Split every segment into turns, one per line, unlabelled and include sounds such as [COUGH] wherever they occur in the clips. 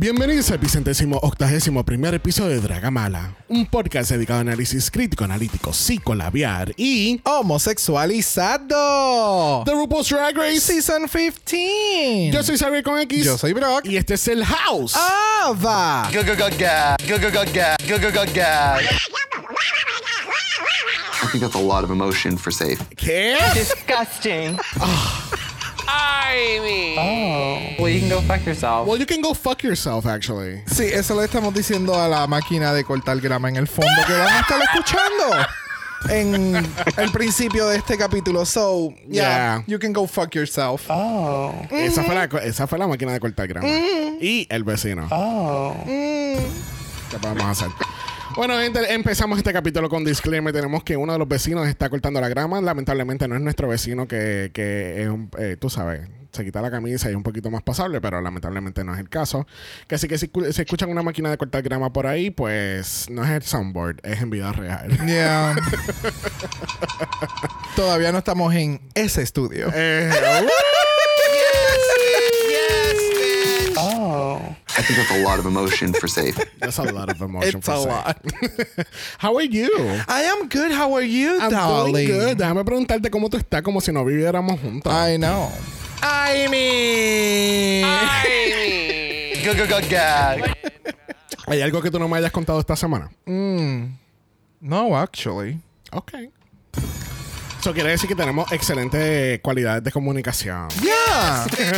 Bienvenidos al vicentésimo octagésimo primer episodio de Dragamala, un podcast dedicado a análisis crítico, analítico, psicolabiar y
homosexualizado.
The RuPaul's Drag Race
Season 15.
Yo soy Xavier con X.
Yo soy Brock.
Y este es el House.
Ava.
Go go go ga. Go go go ga. Go go go ga.
I think that's a lot of emotion for safe.
¿Qué?
disgusting. I mean. Oh. Well, you can go fuck yourself.
Well, you can go fuck yourself, actually.
Sí, eso le estamos diciendo a la máquina de cortar grama en el fondo que van a estar escuchando en el principio de este capítulo. So, yeah,
Yeah.
you can go fuck yourself.
oh.
Esa, fue la, esa fue la máquina de cortar grama. Y el vecino.
Oh.
¿Qué podemos hacer? Bueno, gente, empezamos este capítulo con disclaimer. Tenemos que uno de los vecinos está cortando la grama. Lamentablemente no es nuestro vecino que, que es un, eh, tú sabes, se quita la camisa y es un poquito más pasable, pero lamentablemente no es el caso. Que así que si, si escuchan una máquina de cortar grama por ahí, pues no es el soundboard, es en vida real.
Yeah. [LAUGHS] Todavía no estamos en ese estudio.
Eh, [LAUGHS]
Oh.
I think that's a lot of emotion for safe. [LAUGHS]
that's a lot of emotion.
It's
for
a lot. [LAUGHS]
How are you?
I am good. How are you,
I'm
darling?
good. Déjame preguntarte cómo tú estás, como si no viviéramos juntos.
I know. I mean.
Go go go ga.
¿Hay algo que tú no me hayas contado esta semana?
No, actually.
Ok. Eso quiere decir que tenemos excelentes cualidades de comunicación.
Yeah,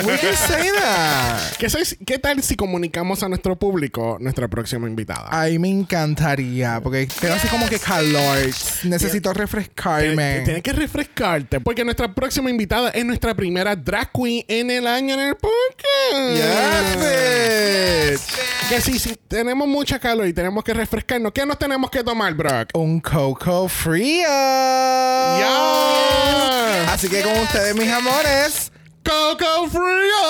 we can say that.
¿Qué, sabes- qué tal si comunicamos a nuestro público nuestra próxima invitada?
Ay, me encantaría, porque tengo así como que calor. Necesito refrescarme.
tienes que refrescarte porque nuestra próxima invitada es nuestra primera drag queen en el año en el podcast.
Yes, bitch.
Que sí, sí, tenemos mucha calor y tenemos que refrescarnos. ¿Qué nos tenemos que tomar, Brock?
Un coco frío.
¡Ya!
Así que con ustedes, mis amores.
¡Coco Frío!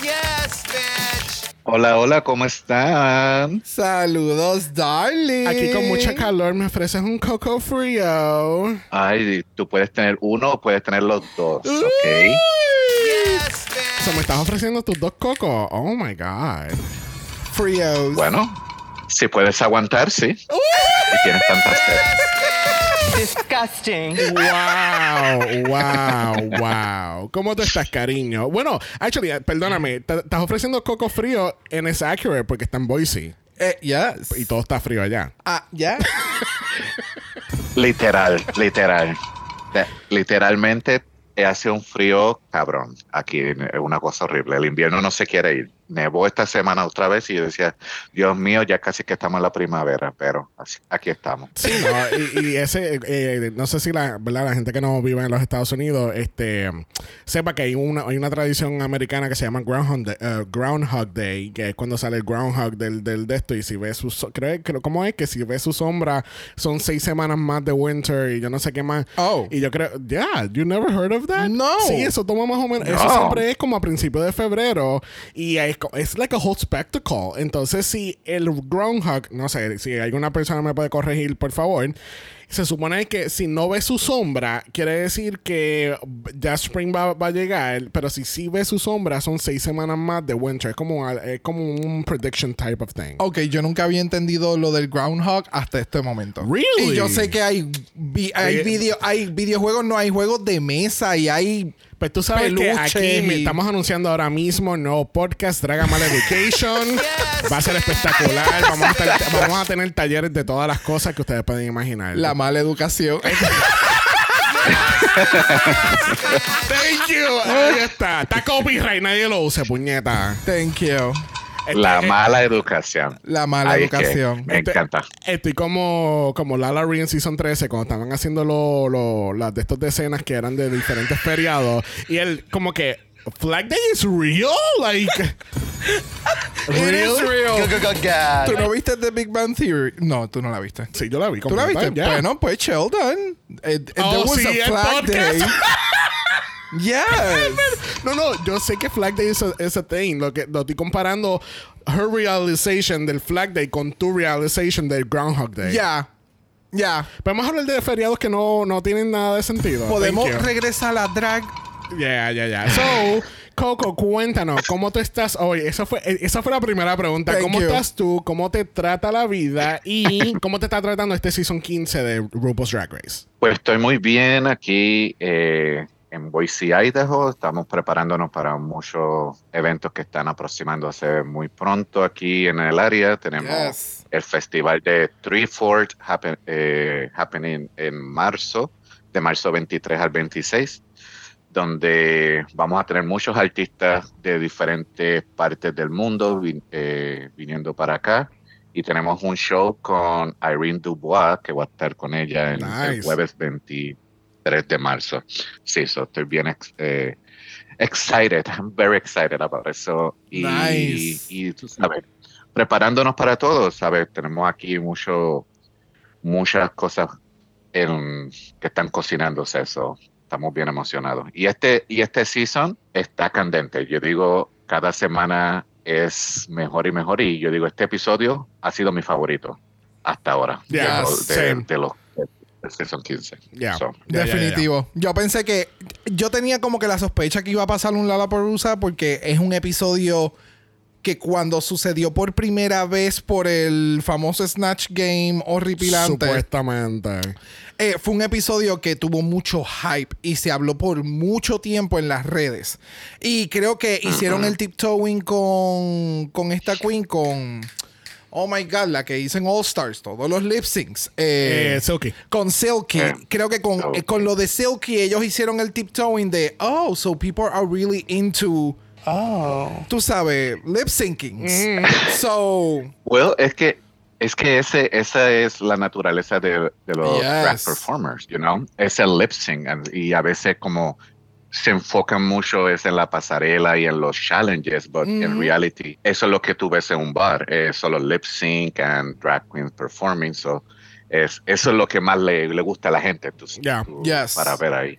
Yes, bitch.
Hola, hola, ¿cómo están?
Saludos, darling.
Aquí con mucha calor me ofreces un Coco Frío.
Ay, tú puedes tener uno o puedes tener los dos, ¿ok?
Yes, bitch.
So, me estás ofreciendo tus dos cocos. Oh my God.
Fríos.
Bueno, si puedes aguantar, sí. Y tienes tantas sed.
Disgusting.
Wow, wow, wow. ¿Cómo tú estás, cariño? Bueno, actually, eh, perdóname, estás ofreciendo coco frío en es accurate porque está en Boise
Eh, yes.
y todo está frío allá.
Ah, ya.
Literal, literal. De- literalmente hace un frío cabrón. Aquí es una cosa horrible. El invierno no se quiere ir. Nevó esta semana otra vez y yo decía, Dios mío, ya casi que estamos en la primavera, pero así- aquí estamos.
Sí, no, y, y ese, eh, no sé si la, ¿verdad? la gente que no vive en los Estados Unidos este, sepa que hay una, hay una tradición americana que se llama Groundhog Day, eh, Groundhog Day, que es cuando sale el Groundhog del, del de esto y si ves su, creo, creo, ¿cómo es? Que si ves su sombra son seis semanas más de winter y yo no sé qué más.
Oh.
Y yo creo, yeah, you never heard of that?
No.
Sí, eso toma más o menos, eso
No.
siempre es como a principios de febrero y es, es like a whole spectacle. Entonces, si el groundhog, no sé, si alguna persona me puede corregir, por favor, se supone que si no ves su sombra, quiere decir que ya Spring va, va a llegar, pero si sí ves su sombra, son seis semanas más de Winter. Es como, es como un prediction type of thing.
Ok, yo nunca había entendido lo del Groundhog hasta este momento.
Really?
Y yo sé que hay, vi- hay,
Eh,
video, hay videojuegos, no hay juegos de mesa y hay.
Pues tú sabes que
Peluche
aquí me-
y-
estamos anunciando ahora mismo el nuevo podcast Dragon Ball Education. [LAUGHS] Va a ser espectacular. Vamos a, tener, vamos a tener talleres de todas las cosas que ustedes pueden imaginar.
La mala educación. [LAUGHS]
Thank you. Ahí está. Está copyright, nadie lo use, puñeta.
Thank you.
La
Este,
mala educación.
La mala
Ahí es que
educación.
Me
Este-
encanta.
Estoy como, como Lala Ree en Season 13, cuando estaban haciendo lo, lo- las de estos decenas que eran de diferentes feriados. Y él, como que, Flag Day is real? Like, [LAUGHS]
It is
Go,
real.
go.
¿Tú no viste The Big Bang Theory? No, tú no la viste.
Sí, yo la vi.
¿Tú la viste?
ya.
Bueno, pues Sheldon. It, it-
Oh,
there was
sí,
a
el
flag
podcast.
day. [LAUGHS] yes. [LAUGHS]
No, no, yo sé que Flag Day es a, es a thing. Lo que lo estoy comparando her realization del Flag Day con tu realization del Groundhog Day.
Ya. Ya.
Podemos hablar de feriados que no, no tienen nada de sentido.
Podemos regresar a la drag.
Ya, ya, ya. So, Coco, cuéntanos, ¿cómo tú estás hoy? Esa fue, eh, esa fue la primera pregunta.
Thank
¿Cómo
you.
estás tú? ¿Cómo te trata la vida? ¿Y cómo te está tratando este Season 15 de RuPaul's Drag Race?
Pues estoy muy bien aquí eh, en Boise, Idaho. Estamos preparándonos para muchos eventos que están aproximándose muy pronto aquí en el área. Tenemos
Yes.
el festival de Three Fort happen- eh, happening en marzo, de marzo 23 al 26, donde vamos a tener muchos artistas de diferentes partes del mundo vin- eh, viniendo para acá. Y tenemos un show con Irene Dubois, que va a estar con ella el
Nice.
jueves 23 de marzo. Sí, so estoy bien eh, excited. I'm very excited about eso. Y,
Nice.
y tú sabes, preparándonos para todo, ¿sabes? Tenemos aquí mucho, muchas cosas en- que están cocinándose eso. Estamos bien emocionados. Y este, y este season está candente. Yo digo, cada semana es mejor y mejor. Y yo digo, este episodio ha sido mi favorito hasta ahora.
Yeah,
de, de- de los season 15.
Yeah.
So,
Ya, ya, ya, ya.
Definitivo. Yo pensé que. Yo tenía como que la sospecha que iba a pasar un Lollapalooza porque es un episodio que cuando sucedió por primera vez por el famoso Snatch Game horripilante.
Supuestamente.
eh, fue un episodio que tuvo mucho hype y se habló por mucho tiempo en las redes. Y creo que hicieron el tiptoeing con, con esta queen, con. Oh my god, la que hizo en All Stars, todos los lip syncs. Eh,
Eh, Silky.
con Silky.
Eh,
Creo que con, eh, con lo de Silky ellos hicieron el tiptoeing de, oh, so people are really into,
Oh.
tú sabes, lip syncing. So,
Well, es que es que ese esa es la naturaleza de, de los
Yes.
drag performers, you know, es el lip sync and- y a veces como se enfocan mucho es en la pasarela y en los challenges, but en reality eso es lo que tú ves en un bar, es solo lip sync and drag queens performing, so es eso es lo que más le, le gusta a la gente, tú-
Yeah.
tú-
Yes.
para ver ahí.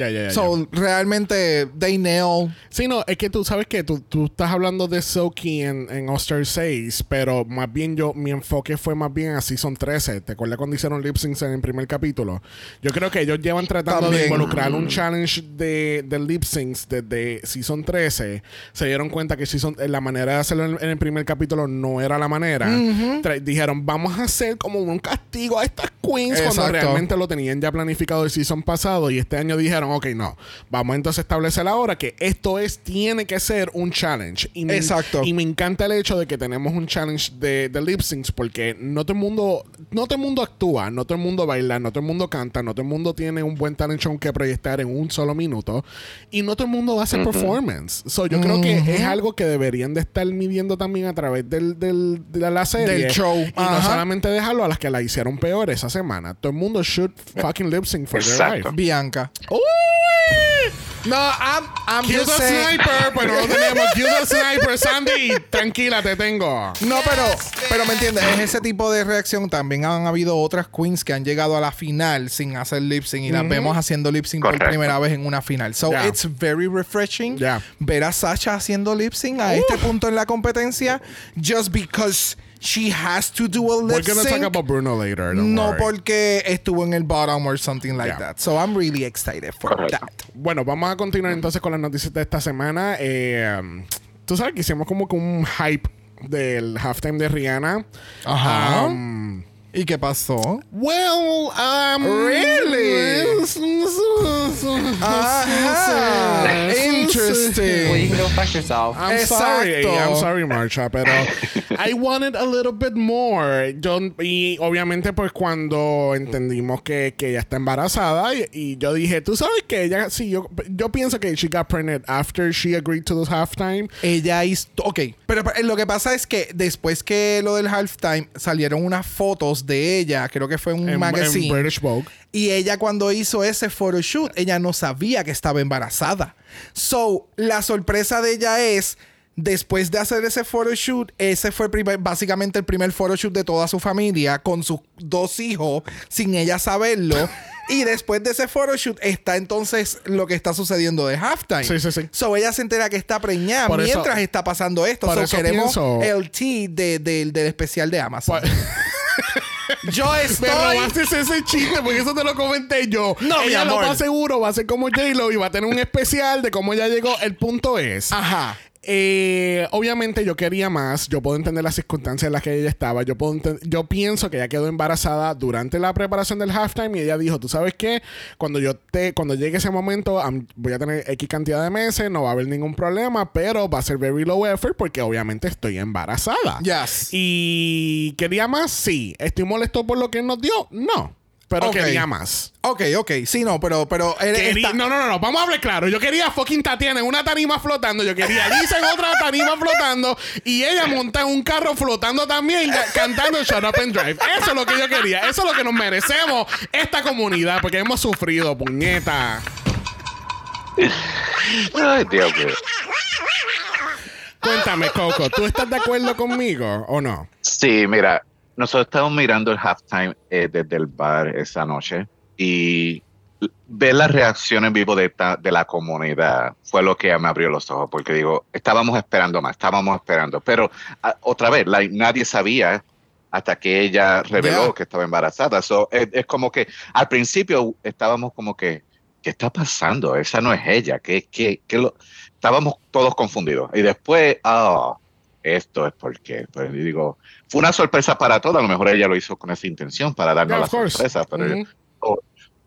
Ya, ya, ya,
realmente, they nail.
Sí, no, es que tú sabes que tú, tú estás hablando de Silky en, en All Star 6, pero más bien yo, mi enfoque fue más bien a Season 13. ¿Te acuerdas cuando hicieron lip syncs en el primer capítulo? Yo creo que ellos llevan tratando de
También.
involucrar un challenge de, de lip syncs desde Season 13. Se dieron cuenta que season, eh, la manera de hacerlo en, en el primer capítulo no era la manera. Dijeron, vamos a hacer como un castigo a estas queens cuando
Exacto.
realmente lo tenían ya planificado el season pasado y este año dijeron, ok, no, vamos entonces a establecer ahora que esto es, tiene que ser un challenge. Y me,
Exacto.
Y me encanta el hecho de que tenemos un challenge de, de lip syncs porque no todo el mundo, no todo el mundo actúa, no todo el mundo baila, no todo el mundo canta, no todo el mundo tiene un buen talent show que proyectar en un solo minuto y no todo el mundo hace performance. So, yo creo que es algo que deberían de estar midiendo también a través del, del- de la serie.
Del show.
Y no
Ajá.
solamente dejarlo a las que la hicieron peor esa semana. Todo el mundo should fucking lip sync for their
Exacto.
life.
Bianca. No, I'm, I'm
Kill
just
the
saying-
sniper, pero no tenemos. Kill the sniper, Sandy. Tranquila, te tengo.
No, pero, pero me entiendes, es ese tipo de reacción. También han habido otras queens que han llegado a la final sin hacer lip sync y las vemos haciendo lip sync por
Correcto.
primera vez en una final. So
Yeah.
it's very refreshing
Yeah.
ver a Sasha haciendo lip sync a este punto en la competencia just because she has to do a
We're
lip
gonna talk
sync.
about Bruno later. don't
No
worry.
porque estuvo en el bottom or something like
Yeah.
that. So I'm really excited for
Correcto.
that.
Bueno, vamos a continuar entonces con las noticias de esta semana. Eh, um, Tú sabes que hicimos como que un hype del halftime de Rihanna.
Ajá.
Um,
¿Y qué pasó?
well, um,
Really? Ajá.
Well, you
Interesting.
can go fuck yourself.
I'm sorry,
Exacto.
I'm sorry, Marsha, pero [LAUGHS] I wanted a little bit more. Yo, y obviamente, pues cuando entendimos que, que ella está embarazada, y, y yo dije, tú sabes que ella, sí, yo, yo pienso que she got pregnant after she agreed to the halftime.
Ella hizo. Ok, pero pero lo que pasa es que después que lo del halftime salieron unas fotos de ella, creo que fue un
en,
magazine.
en British Vogue.
Y ella cuando hizo ese photoshoot, ella no sabía que estaba embarazada. So, la sorpresa de ella es, después de hacer ese photoshoot, ese fue primer- básicamente el primer photoshoot de toda su familia con sus dos hijos, sin ella saberlo. [LAUGHS] y después de ese photoshoot está entonces lo que está sucediendo de halftime.
Sí, sí, sí.
So, ella se entera que está preñada
Por eso-
mientras está pasando esto.
por
So,
eso
queremos
pienso-
el tea de- del- del especial de Amazon.
Pues- [LAUGHS]
Yo
Me
estoy...
robaste ese chiste porque eso te lo comenté yo.
No, mi
ella lo más seguro va a ser como J-Lo y va a tener un especial de cómo ella llegó. El punto es.
Ajá.
Eh, obviamente yo quería más. Yo puedo entender las circunstancias en las que ella estaba. Yo puedo yo pienso que ella quedó embarazada durante la preparación del halftime y ella dijo, tú sabes qué, cuando yo te, cuando llegue ese momento, voy a tener X cantidad de meses, no va a haber ningún problema, pero va a ser very low effort porque obviamente estoy embarazada.
Yes.
Y quería más, sí. Estoy molesto por lo que nos dio, no. Pero quería más.
Ok, ok. Sí, no, pero, pero
Quería-
está-
No, no, no, no. Vamos a hablar claro. Yo quería fucking Tatiana en una tarima flotando. Yo quería a Lisa en otra tarima flotando. Y ella monta en un carro flotando también, ca- cantando Shut Up and Drive. Eso es lo que yo quería. Eso es lo que nos merecemos esta comunidad. Porque hemos sufrido, puñeta.
Ay, Dios mío.
Cuéntame, Coco. ¿Tú estás de acuerdo conmigo o no?
Sí, mira, nosotros estábamos mirando el halftime eh, desde el bar esa noche y ver la reacción en vivo de, esta- de la comunidad fue lo que me abrió los ojos, porque digo, estábamos esperando más, estábamos esperando, pero ah, otra vez, like, nadie sabía hasta que ella reveló
Yeah.
que estaba embarazada. So, es, es como que al principio estábamos como que, ¿qué está pasando? Esa no es ella, ¿qué, qué, qué lo... Estábamos todos confundidos. Y después, ah, esto es porque, pues digo, fue una sorpresa para todos. A lo mejor ella lo hizo con esa intención para darnos
Yeah,
la sorpresa, pero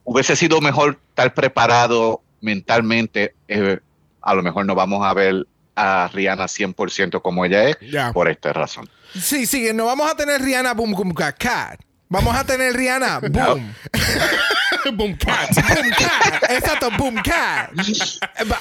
hubiese sido mejor estar preparado mentalmente. eh, a lo mejor no vamos a ver a Rihanna 100% como ella es por esta razón.
Sí, sí, no vamos a tener Rihanna Boom Boom Cat. Vamos a tener Rihanna Boom. [LAUGHS]
Boom cat.
Boom Cat. Exacto, Boom Cat.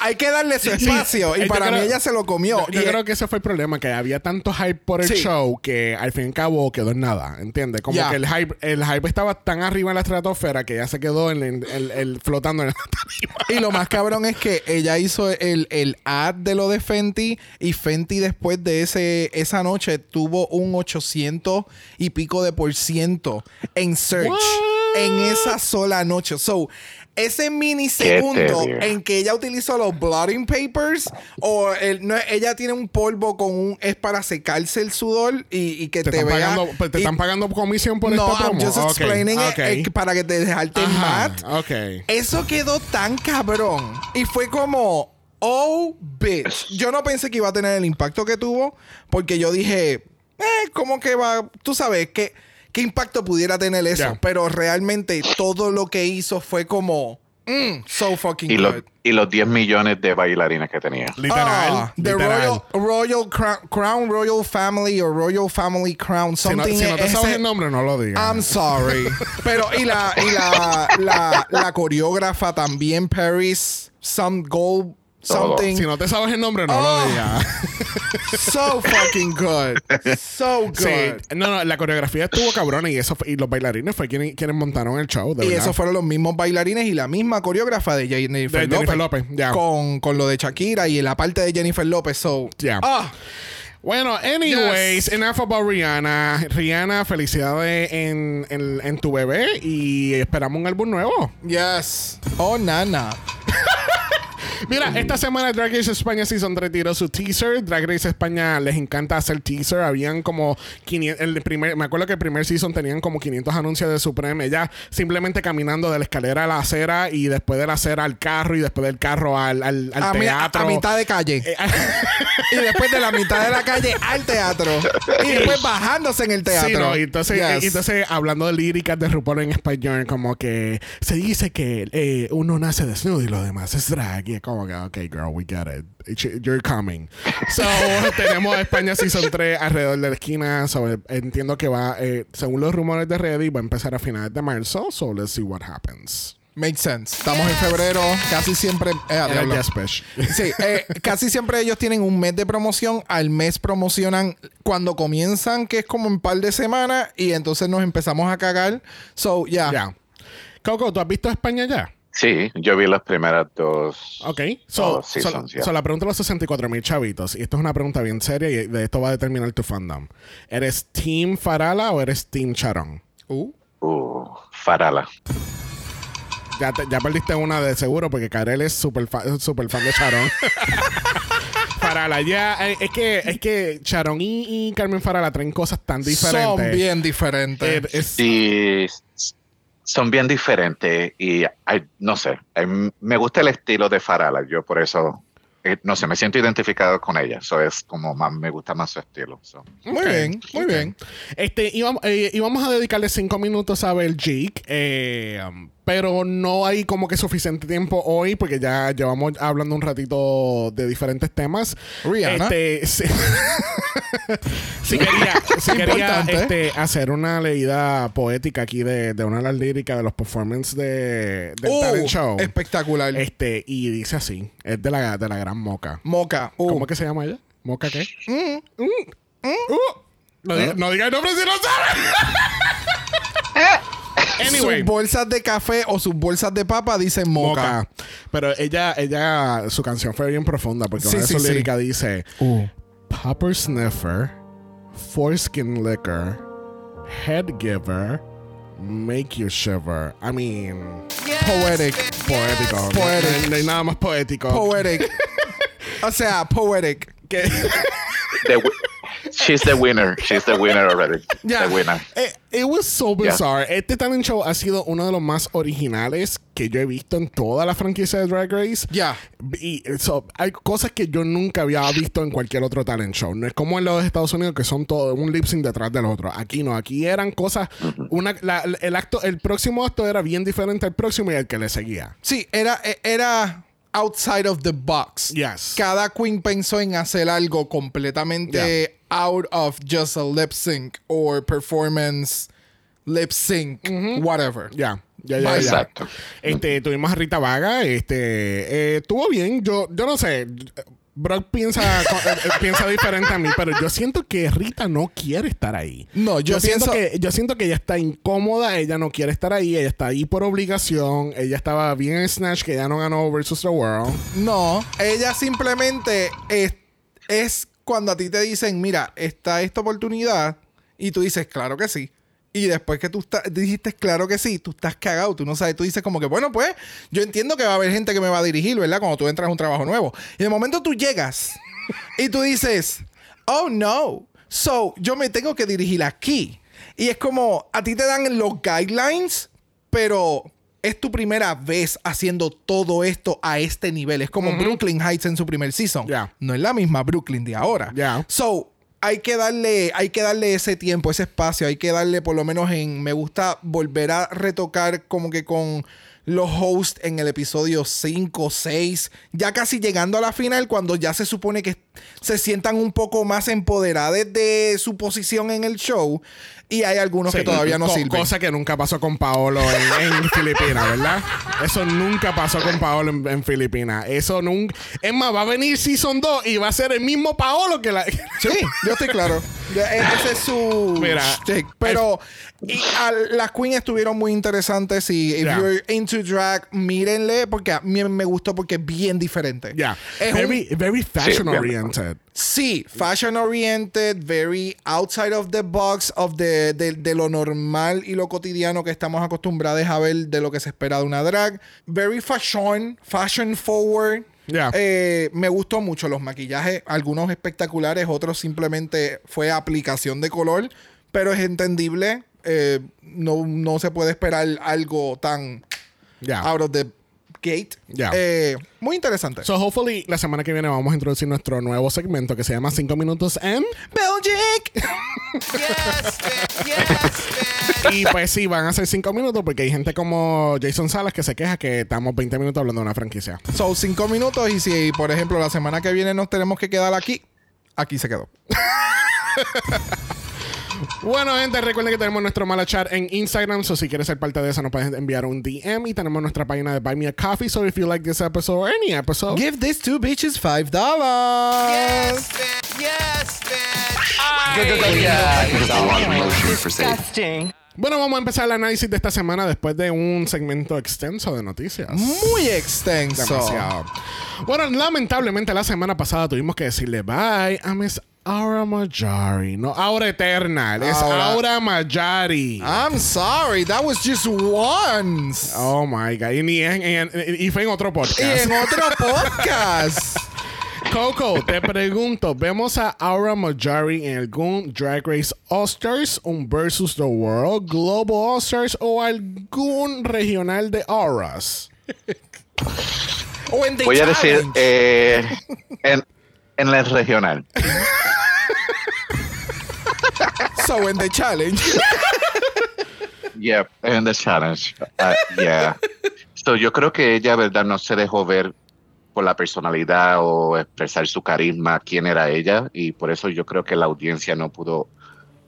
Hay que darle su espacio.
Eh,
y para
creo-
mí ella se lo comió.
Yo, yo
Y-
creo que ese fue el problema, que había tanto hype por el
Sí.
show que al fin y al cabo quedó en nada, ¿entiendes? Como que el hype, el hype estaba tan arriba en la estratosfera que ya se quedó en, en- flotando en la tarima.
Y lo más cabrón es que ella hizo el, el ad de lo de Fenty y Fenty después de ese esa noche tuvo un 800 y pico de por ciento en search
What?
En esa sola noche. So, ese minisegundo en que ella utilizó los blotting papers o el- no, ella tiene un polvo con un es para secarse el sudor y, y que
Te,
te,
están,
vea
pagando, pues, te
y-
están pagando comisión por
no,
esta
I'm
promo.
just explaining it,
ok.
eh, para que te dejarte
Ajá,
mat.
ok.
Eso quedó tan cabrón. Y fue como, oh, bitch. Yo no pensé que iba a tener el impacto que tuvo, porque yo dije, eh, ¿cómo que va? Tú sabes, ¿qué, qué impacto pudiera tener eso? Pero realmente todo lo que hizo fue como, mm, so fucking
Y,
good.
y los 10 millones de bailarines que tenía.
Literal.
Ah, the
literal.
Royal, Royal Crown, Crown Royal Family o Royal Family Crown,
Si no,
something.
si no te
ese-
sabes el nombre, no lo digas.
I'm sorry. Pero, y la, y la, la, la coreógrafa también, Paris, some gold. Something.
si no te sabes el nombre, no
Oh.
lo digas. [LAUGHS]
So fucking good. So good.
Sí, no, no, la coreografía estuvo cabrona y eso fue- y los bailarines fue quienes, quienes montaron el show, de
Y
verdad.
esos fueron los mismos bailarines y la misma coreógrafa de Jennifer,
De Jennifer
López. Con, con lo de Shakira y la parte de Jennifer López. So,
Ya.
ah,
Bueno, anyways, enough about Rihanna. Rihanna, felicidades en, en, en tu bebé y esperamos un álbum nuevo.
yes. Oh, nana.
Mira, esta semana Drag Race España Season 3 tiró su teaser. Drag Race España les encanta hacer teaser. Habían como 500, el primer, me acuerdo que el primer season tenían como 500 anuncios de Supreme. Ella simplemente caminando de la escalera a la acera y después de la acera al carro y después del carro al, al, al
a, mi- a-
teatro.
a mitad de calle. [LAUGHS] y después de la mitad de la calle al teatro. Y después bajándose en el teatro.
Sí, no, y entonces,
Yes.
y entonces hablando de líricas de RuPaul en español, como que se dice que eh, uno nace desnudo y lo demás es drag. Y es como que, ok, girl, we get it. You're coming. So, [LAUGHS] tenemos España Season 3 alrededor de la esquina. So, entiendo que va, eh, según los rumores de Reddit, va a empezar a finales de marzo. So, let's see what happens.
Makes sense. Estamos en febrero. Casi siempre. eh.
Yes.
Sí, eh, casi siempre ellos tienen un mes de promoción. Al mes promocionan cuando comienzan, que es como un par de semanas, y entonces nos empezamos a cagar. So, ya.
Ya. Coco, ¿tú has visto España ya?
Sí, yo vi las primeras dos.
Ok, so,
sí, yeah.
so la pregunta de los 64 mil chavitos, y esto es una pregunta bien seria y de esto va a determinar tu fandom. ¿Eres Team Farala o eres Team Charon?
Uh.
Uh, Farala.
Ya, te- ya perdiste una de seguro porque Karel es súper fa- super fan de Charon. [LAUGHS] Farala, ya, eh, es que, es que Charon y, y Carmen Farala traen cosas tan diferentes.
Son bien diferentes.
Eh, es-
Y s- son bien diferentes y ay, no sé, me gusta el estilo de Farala, yo por eso, eh, no sé, me siento identificado con ella, eso es como más, me gusta más su estilo. so.
muy bien, muy bien.
Este, íbamos, eh, íbamos a dedicarle cinco minutos a ver Jake, eh, um, pero no hay como que suficiente tiempo hoy porque ya llevamos hablando un ratito de diferentes temas.
Rihanna.
Este, [LAUGHS] Sí quería, sí quería
Importante.
este, hacer una leída poética aquí de, de una de las líricas de los performances de, del
Uh,
talent show.
espectacular.
Este, y dice así, es de la, de la gran Moca.
Moca. Uh.
¿Cómo es que se llama ella? ¿Moca qué?
Mm.
Uh. No, diga, no diga el nombre si no sabe. Anyway.
Sus bolsas de café o sus bolsas de papa dicen moca.
Moca. Pero ella, ella, su canción fue bien profunda porque
Sí,
una de
sí,
sus
sí.
líricas dice
Uh.
Popper Sniffer, Foreskin Liquor, Head Giver, Make You Shiver. I mean,
Poetic.
poético.
Poetic.
No, hay nada más poético.
Poetic. [LAUGHS] o sea, poetic.
que
she's the winner, she's the winner already, [LAUGHS]
Yeah.
the winner.
Eh, It was so bizarre. Este talent show ha sido uno de los más originales que yo he visto en toda la franquicia de Drag Race.
Ya.
Y so, hay cosas que yo nunca había visto en cualquier otro talent show. No es como en los Estados Unidos que son todo un lip sync detrás del otro. Aquí no, aquí eran cosas. Una, la- el acto, el próximo acto era bien diferente al próximo y al que le seguía.
Sí, era, e- era outside of the box.
Yes.
Cada queen pensó en hacer algo completamente out of just a lip sync or performance lip sync, whatever.
Ya, ya, ya, ya.
Exacto.
Este, tuvimos a Rita Vaga, este, eh, estuvo bien. Yo, yo no sé. Brock piensa, [LAUGHS] eh, eh, piensa diferente a mí, pero yo siento que Rita no quiere estar ahí.
No, yo
siento
pienso-
que yo siento que ella está incómoda, ella no quiere estar ahí, ella está ahí por obligación, ella estaba bien en Snatch que ya no ganó versus the World.
No, ella simplemente es, es cuando a ti te dicen, mira, está esta oportunidad y tú dices, claro que sí. Y después que tú dijiste claro que sí, tú estás cagado, tú no sabes, tú dices como que, bueno, pues yo entiendo que va a haber gente que me va a dirigir, ¿verdad? Cuando tú entras a un trabajo nuevo. Y de momento tú llegas y tú dices, oh no, so yo me tengo que dirigir aquí. Y es como, a ti te dan los guidelines, pero es tu primera vez haciendo todo esto a este nivel. Es como Brooklyn Heights en su primer season. No es la misma Brooklyn de ahora. So, hay que darle, hay que darle ese tiempo, ese espacio, hay que darle por lo menos en. Me gusta volver a retocar como que con los hosts en el episodio 5, 6, ya casi llegando a la final, cuando ya se supone que se sientan un poco más empoderadas de su posición en el show. Y hay algunos que todavía no
Co-
sirven.
Cosa que nunca pasó con Paolo en, en [LAUGHS] Filipinas, ¿verdad? Eso nunca pasó con Paolo en, en Filipinas. Eso nunca. Es más, va a venir Season 2 y va a ser el mismo Paolo que la. [LAUGHS]
Sí, yo estoy claro. E- Ese es su
Mira,
shtick. Pero y, a- las queens estuvieron muy interesantes. Y if
Yeah.
you're into drag, mírenle porque a mí me gustó porque es bien diferente.
Ya.
Un-
Very, very fashion
bien.
Oriented.
Sí, fashion oriented, very outside of the box of the, de, de lo normal y lo cotidiano que estamos acostumbrados a ver de lo que se espera de una drag. Very fashion, fashion forward.
Ya.
Eh, me gustó mucho los maquillajes, algunos espectaculares, otros simplemente fue aplicación de color, pero es entendible. eh, no, no se puede esperar algo tan out of the gate.
Ya.
Eh, muy interesante.
So, hopefully, la semana que viene vamos a introducir nuestro nuevo segmento que se llama 5 minutos en.
Belgic.
Yes. Yes.
Y pues sí, van a ser 5 minutos porque hay gente como Jason Salas que se queja que estamos 20 minutos hablando de una franquicia.
Son cinco minutos y si, por ejemplo, la semana que viene nos tenemos que quedar aquí, aquí se quedó. [LAUGHS]
Bueno, gente, recuerden que tenemos nuestro mala chat en Instagram. So, si quieres ser parte de eso, nos puedes enviar un DM. Y tenemos nuestra página de Buy Me a Coffee. So, if you like this episode or any episode,
Give these two bitches five dollars.
Yes, bitch. Yes, bitch.
I.
Bueno, vamos a empezar el análisis de esta semana después de un segmento extenso de noticias.
Muy extenso.
Demasiado. Bueno, lamentablemente la semana pasada tuvimos que decirle bye a Miss Aura Majari. No, Aura Eternal. Es
Aura.
Aura Majari.
I'm sorry, that was just once.
Oh my God. Y, ni en- en- y fue en otro
Y
podcast.
en otro [LAUGHS] podcast.
Coco, te pregunto, ¿vemos a Aura Majari en algún Drag Race All-Stars, un Versus the World, Global All-Stars o algún regional de Auras?
o en The
Voy a decir eh, en, en el regional.
So en The Challenge.
Yeah, en the challenge. Uh, yeah. So, yo creo que ella, verdad, no se dejó ver por la personalidad o expresar su carisma, quién era ella, y por eso yo creo que la audiencia no pudo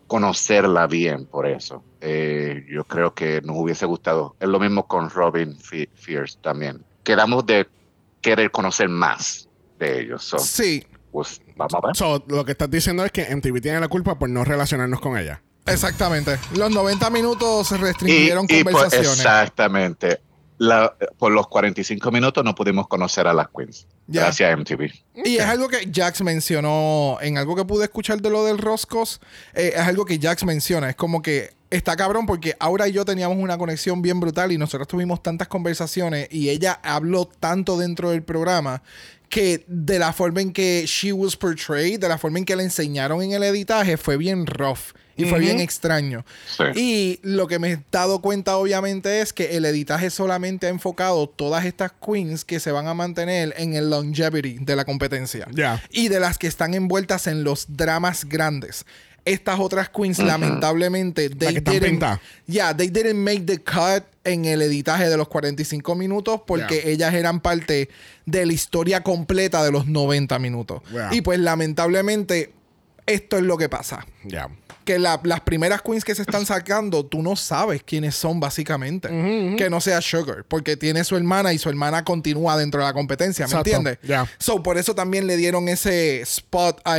conocerla bien por eso. Eh, yo creo que nos hubiese gustado. Es lo mismo con Robin Fe- Fierce también. Quedamos de querer conocer más de ellos. So,
Sí,
pues, vamos a ver.
So, lo que estás diciendo es que MTV tiene la culpa por no relacionarnos con ella.
exactamente. Los 90 minutos
Y,
restringieron
y por-
conversaciones.
exactamente. La- por los 45 minutos no pudimos conocer a las queens. Gracias a MTV.
Y es algo que Jax mencionó en algo que pude escuchar de lo del Roscos. eh, es algo que Jax menciona. Es como que está cabrón porque Aura y yo teníamos una conexión bien brutal y nosotros tuvimos tantas conversaciones y ella habló tanto dentro del programa que de la forma en que she was portrayed, de la forma en que la enseñaron en el editaje, fue bien rough y fue bien extraño.
Sí.
Y lo que me he dado cuenta, obviamente, es que el editaje solamente ha enfocado todas estas queens que se van a mantener en el longevity de la competencia.
Ya.
Y de las que están envueltas en los dramas grandes. Estas otras queens, lamentablemente, they
que están
didn't, yeah, they didn't make the cut en el editaje de los 45 minutos porque ellas eran parte de la historia completa de los 90 minutos. Y pues lamentablemente esto es lo que pasa
Ya.
que la- las primeras queens que se están sacando, tú no sabes quiénes son básicamente. Que no sea Sugar, porque tiene su hermana y su hermana continúa dentro de la competencia, ¿me
Exacto,
entiendes?
ya.
So, por eso también le dieron ese spot a...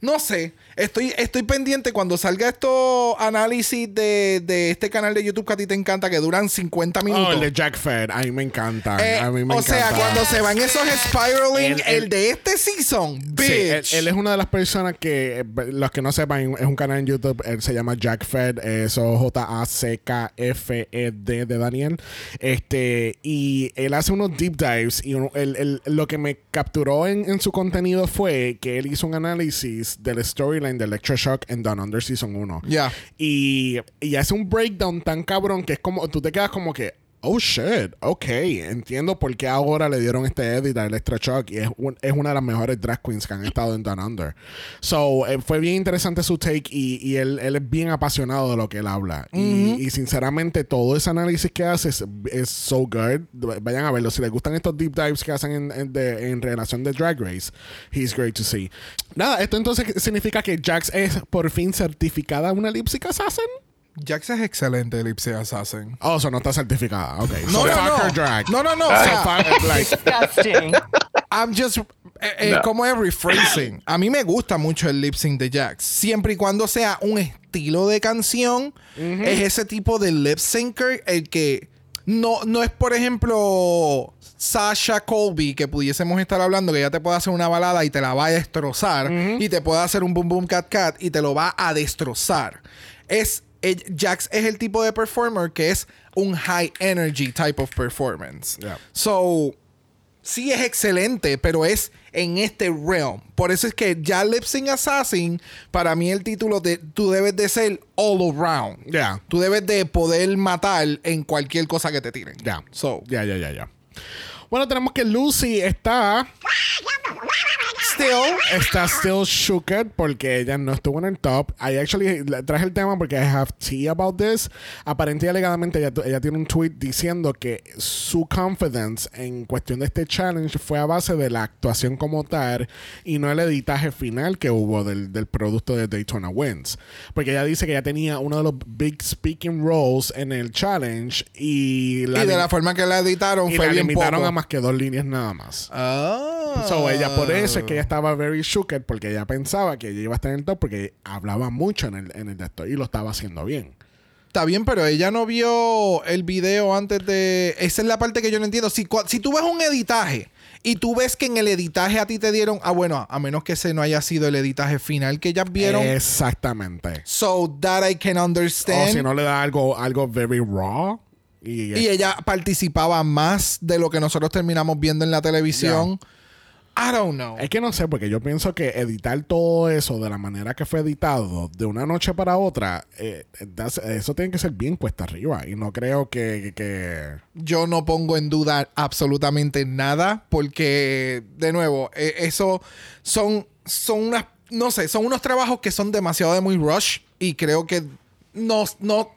No sé, estoy, estoy pendiente cuando salga estos análisis de, de este canal de YouTube que a ti te encanta, que duran 50
Oh,
minutos.
el de Jack Fed. A mí me encanta.
Eh,
a mí me
o
encanta.
sea, cuando se van esos spiraling,
El-
el,
el-
de este season, bitch.
Sí, él, él es una de las personas que, eh, los que no sepan, es un canal en YouTube, él se llama Jack Fed, eso J-A-C-K-F-E-D de Daniel. Este, y él hace unos deep dives y uno- él- lo que me capturó en, en su contenido fue que él hizo un análisis del storyline de Electroshock en Down Under Season 1.
Ya.
Y, y hace un breakdown tan cabrón que es como, tú te quedas como que, oh shit, ok, entiendo por qué ahora le dieron este edit a Electra Shock y es, un- es una de las mejores drag queens que han estado en Down Under. So, eh, fue bien interesante su take y, y él, él es bien apasionado de lo que él habla. y, y sinceramente, todo ese análisis que hace es, es so good. Vayan a verlo. Si les gustan estos deep dives que hacen en, en, de- en relación de Drag Race, he's great to see. Nada, esto entonces significa que Jax es por fin certificada una lipstick assassin.
Jax es excelente, Lipsy Assassin.
Oh, so no está certificada. Ok.
No,
so
no,
fuck
no.
her drag.
No, no, no.
So fuck like,
Disgusting.
I'm just. eh, eh,
No.
¿Cómo es rephrasing? A mí me gusta mucho el lip sync de Jax. Siempre y cuando sea un estilo de canción, es ese tipo de lip syncer el que. No, no es, por ejemplo, Sasha Colby, que pudiésemos estar hablando, que ya te puede hacer una balada y te la va a destrozar. Y te puede hacer un boom boom cat cat y te lo va a destrozar. Es. Eh, Jax es el tipo de performer que es un high energy type of performance.
Yeah.
So, sí es excelente, pero es en este realm. Por eso es que ya Lip Sync Assassin, para mí el título de tú debes de ser all around.
Ya.
Tú debes de poder matar en cualquier cosa que te tiren.
Ya.
So,
Ya, ya, ya, ya. Bueno, tenemos que Lucy está.
Still,
Está still shooked porque ella no estuvo en el top. I actually la- traje el tema porque I have tea about this. Aparentemente alegadamente ella, ella tiene un tweet diciendo que su confidence en cuestión de este challenge fue a base de la actuación como tal y no el editaje final que hubo del, del producto de Daytona Wins. Porque ella dice que ella tenía uno de los big speaking roles en el challenge y
y de la forma que la editaron
y
fue
la
bien
limitaron
poco.
a más que dos líneas nada más.
Ah.
So, ella por eso es que ella estaba very shooked porque ella pensaba que ella iba a estar en el top porque hablaba mucho en el, en el esto y lo estaba haciendo bien.
Está bien, pero ella no vio el video antes de... Esa es la parte que yo no entiendo. Si, si tú ves un editaje y tú ves que en el editaje a ti te dieron... Ah, bueno, a menos que ese no haya sido el editaje final que ellas vieron.
Exactamente.
So that I can
O
understand.
si no le da algo, algo very raw. Y,
Y ella participaba más de lo que nosotros terminamos viendo en la televisión. I don't know.
es que no sé, porque yo pienso que editar todo eso de la manera que fue editado de una noche para otra, eh, that's- eso tiene que ser bien cuesta arriba. Y no creo que- que- que
Yo no pongo en duda absolutamente nada porque, de nuevo, eh, eso son, son unas, no sé, son unos trabajos que son demasiado de muy rush y creo que no, no,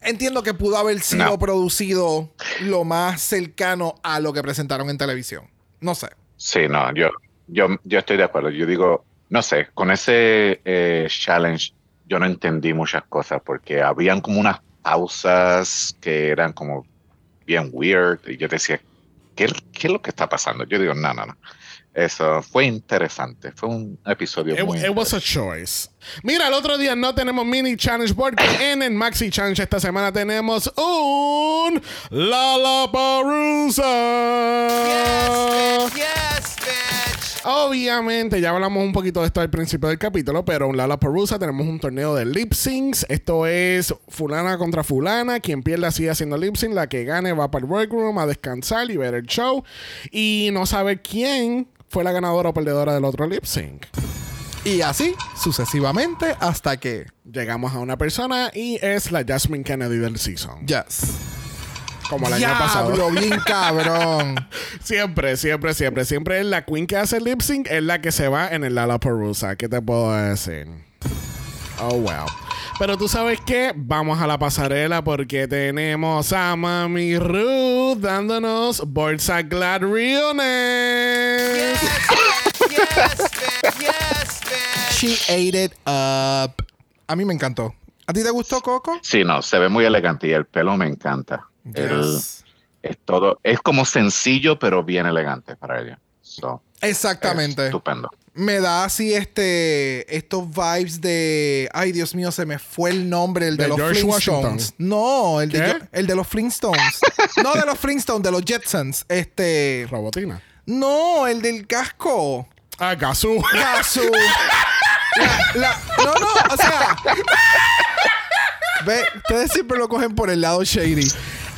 entiendo que pudo haber sido
No.
producido lo más cercano a lo que presentaron en televisión. No sé.
Sí, no, yo, yo, yo estoy de acuerdo. Yo digo, no sé, con ese eh, challenge yo no entendí muchas cosas porque habían como unas pausas que eran como bien weird y yo decía, ¿qué, qué es lo que está pasando? Yo digo, no, no, no. Eso fue interesante, fue un episodio
It,
muy
it was a choice. Mira, el otro día no tenemos mini challenge porque en el maxi challenge esta semana tenemos un Lollapalooza.
Yes, bitch.
Obviamente, ya hablamos un poquito de esto al principio del capítulo, pero en Lollapalooza tenemos un torneo de lip syncs. Esto es fulana contra fulana. Quien pierda sigue haciendo lip sync. La que gane va para el workroom a descansar y ver el show. Y no saber quién fue la ganadora o perdedora del otro lip sync.
Y así sucesivamente hasta que.
Llegamos a una persona y es la Jasmine Kennedy del season.
Yes.
Como el año pasado. [LAUGHS]
Bien cabrón.
Siempre, siempre, siempre. Siempre es la queen que hace lip sync, es la que se va en el Lollapalooza. ¿Qué te puedo decir? Oh, well. Pero tú sabes qué? Vamos a la pasarela porque tenemos a Mami Ruth dándonos Bolsa Glad Realness.
Yes. Yes, bitch.
She ate it up. A mí me encantó. ¿A ti te gustó, Coco?
Sí, no, se ve muy elegante y el pelo me encanta. El-
Yes.
es todo, es como sencillo, pero bien elegante para ella. So,
Exactamente.
Estupendo.
Me da así este estos vibes de ay Dios mío se me fue el nombre el de,
¿De
los
George
Flintstones.
Washington?
No, el de, el de los Flintstones. no de los Flintstones, de los Jetsons. Este,
Robotina.
no, el del casco.
Ah.
La- la- no, no, o sea. Ve, ustedes siempre lo cogen por el lado shady.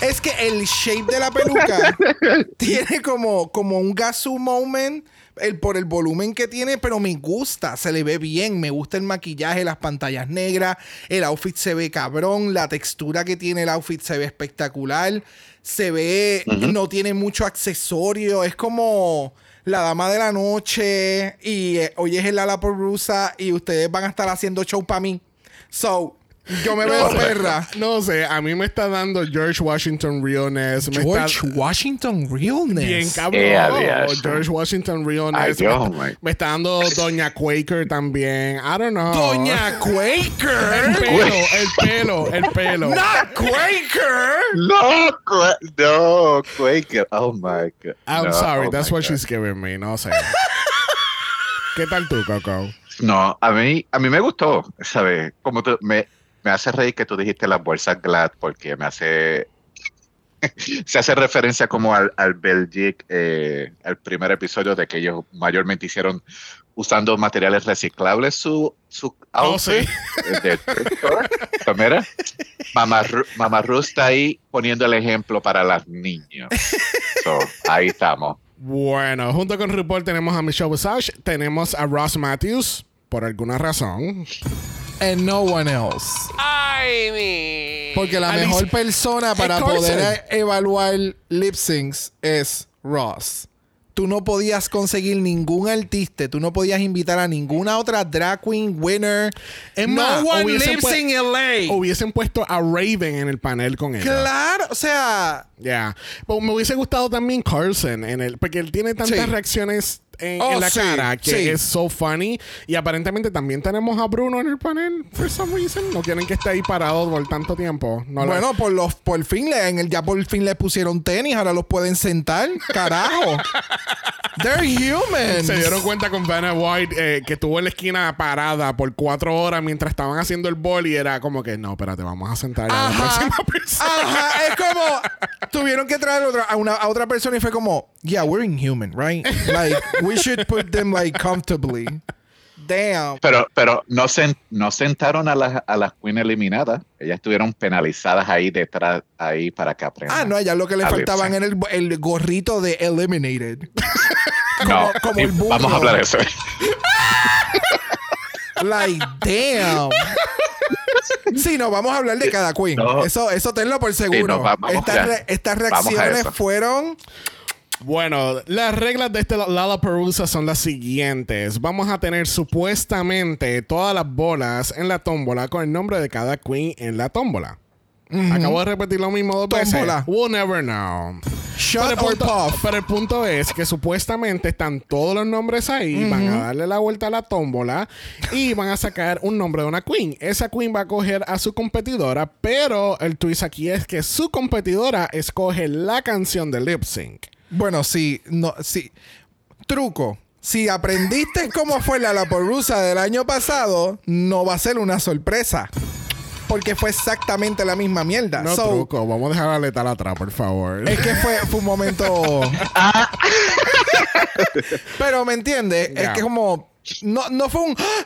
Es que el shape de la peluca [LAUGHS] tiene como, como un Gasu moment el, por el volumen que tiene, pero me gusta, se le ve bien, me gusta el maquillaje, las pantallas negras, el outfit se ve cabrón, la textura que tiene el outfit se ve espectacular, se ve, no tiene mucho accesorio, es como la dama de la noche y eh, hoy es el ala por rusa y ustedes van a estar haciendo show para mí. So, yo me veo perra.
No sé, a mí me está dando George Washington Realness. Me
George
está...
Washington Realness.
Bien cabrón.
Eh, adiós.
George Washington Realness.
Ay,
me,
Dios,
está,
my-
me está dando Doña Quaker también. I don't know.
Doña
El
Quaker.
pelo, el pelo, el pelo.
Not Quaker.
No, Qua- no, Quaker. Oh my God.
I'm
No,
sorry,
oh
that's what
God.
she's giving me. No sé. ¿Qué tal tú, Coco?
No, a mí, a mí me gustó, ¿sabes? Como tú, me, me hace reír que tú dijiste las bolsas Glad porque me hace. [LAUGHS] Se hace referencia como al, al Belgic, eh, el primer episodio de que ellos mayormente hicieron usando materiales reciclables su, su
Oh,
outfit. de- Pues mira, Mamá, Ru- Mamá Ru está ahí poniendo el ejemplo para las niños. So, ahí estamos.
Bueno, junto con RuPaul tenemos a Michelle Visage, tenemos a Ross Matthews, por alguna razón.
And no one else.
I mean.
Porque la
Alice-
mejor persona para
Carson.
poder e- evaluar lip syncs es Ross. Tú no podías conseguir ningún artista, tú no podías invitar a ninguna otra drag queen winner.
Es
no
más,
one lives
pu-
in LA.
Hubiesen puesto a Raven en el panel con ella.
Claro, o sea,
Ya. Pero me hubiese gustado también Carson en el, porque él tiene tantas
Sí.
reacciones en,
Oh,
en la
sí,
cara que
sí.
es so funny. Y aparentemente también tenemos a Bruno en el panel. For some reason. No quieren que esté ahí parado por tanto tiempo. No
bueno, por los por fin le, en el ya por fin le pusieron tenis, ahora los pueden sentar. Carajo. [LAUGHS] They're human.
Se dieron cuenta con Vanna White eh, que estuvo en la esquina parada por cuatro horas mientras estaban haciendo el bol y era como que no, espérate, vamos a sentar a la próxima [LAUGHS] persona.
Ajá, es como tuvieron que traer otra- a, una, a otra persona y fue como, yeah, we're inhuman, right? [LAUGHS] Like, we should put them like comfortably. Damn.
Pero, pero no, sen- no sentaron a las, a las queen eliminadas. Ellas estuvieron penalizadas ahí detrás, ahí para que aprendan.
Ah, no, ya lo que le
a
faltaban era el, el gorrito de Eliminated. [LAUGHS]
No,
como
y
el burro.
vamos a hablar de eso.
Like, damn. Sí, no, vamos a hablar de [LAUGHS] cada queen.
No.
Eso, eso tenlo por seguro.
no, va- vamos
estas, re- reacciones fueron.
Bueno, las reglas de este Lollapalooza son las siguientes. Vamos a tener supuestamente todas las bolas en la tómbola con el nombre de cada queen en la tómbola. Acabo de repetir lo mismo dos
Tómbola.
veces. We'll never know.
Shut
Pero el,
or
punto,
puff.
pero el punto es que supuestamente están todos los nombres ahí, van a darle la vuelta a la tómbola y van a sacar un nombre de una queen. Esa queen va a coger a su competidora, pero el twist aquí es que su competidora escoge la canción de lip sync.
Bueno, sí, no, sí. Truco. Si aprendiste cómo fue la Laporusa del año pasado, no va a ser una sorpresa. Porque fue exactamente la misma mierda.
No
So,
truco, vamos a dejar a letal atrás, por favor.
Es que fue, fue un momento. [LAUGHS] Pero me entiendes, es que como. No, no fue un ¡Ah!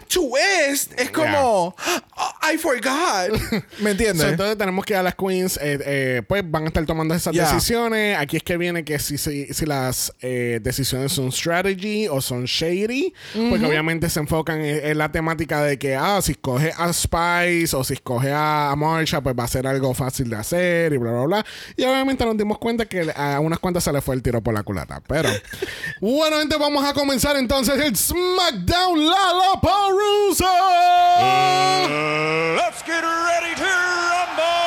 es como ¡Ah! I forgot. [LAUGHS] ¿Me entiendes?
So, entonces tenemos que a las queens, eh, eh, pues van a estar tomando esas
Ya.
decisiones. Aquí es que viene que si, si, si las eh, decisiones son strategy o son shady, porque obviamente se enfocan en, en la temática de que, ah, si escoge a Spice o si escoge a, a Marsha, pues va a ser algo fácil de hacer y bla, bla, bla. Y obviamente nos dimos cuenta que a unas cuantas se le fue el tiro por la culata. Pero, [LAUGHS] bueno, gente, vamos a comenzar entonces el SmackDown Lollapalooza.
Let's get ready to rumble.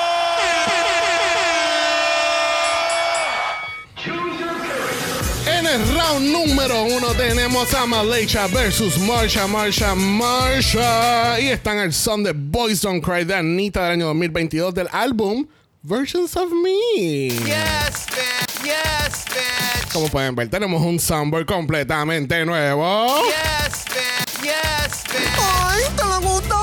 En el round número uno tenemos a Malaysia versus Marsha, Marsha, Marsha. Y están el son de Boys Don't Cry de Anita del año 2022 del álbum Versions of Me.
Yes, bitch. Yes, bitch.
Como pueden ver, tenemos un soundboard completamente nuevo.
Yes, bitch. Yes, bitch.
¡Ay, te lo gustó!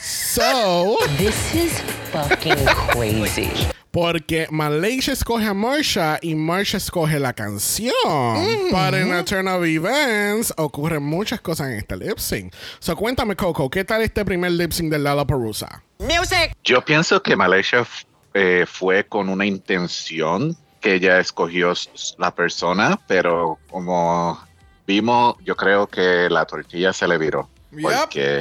So,
This is fucking crazy.
porque Malaysia escoge a Marsha y Marsha escoge la canción. Pero en a Turn of Events ocurren muchas cosas en este lip sync. So, cuéntame, Coco, ¿qué tal este primer lip sync del Lollapalooza?
Yo pienso que Malaysia eh, fue con una intención que ella escogió la persona, pero como vimos, yo creo que la tortilla se le viró.
Yep.
Porque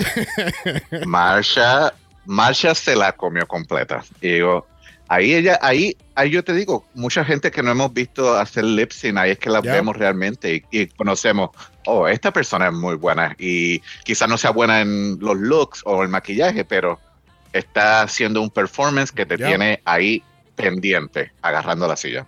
[LAUGHS] Marsha, Marsha se la comió completa. Y digo, ahí ella, ahí, ahí yo te digo, mucha gente que no hemos visto hacer lip sync, ahí es que la
Yep.
vemos realmente y, y conocemos, oh, esta persona es muy buena y quizás no sea buena en los looks o el maquillaje, pero está haciendo un performance que te
Yep.
tiene ahí pendiente, agarrando la silla.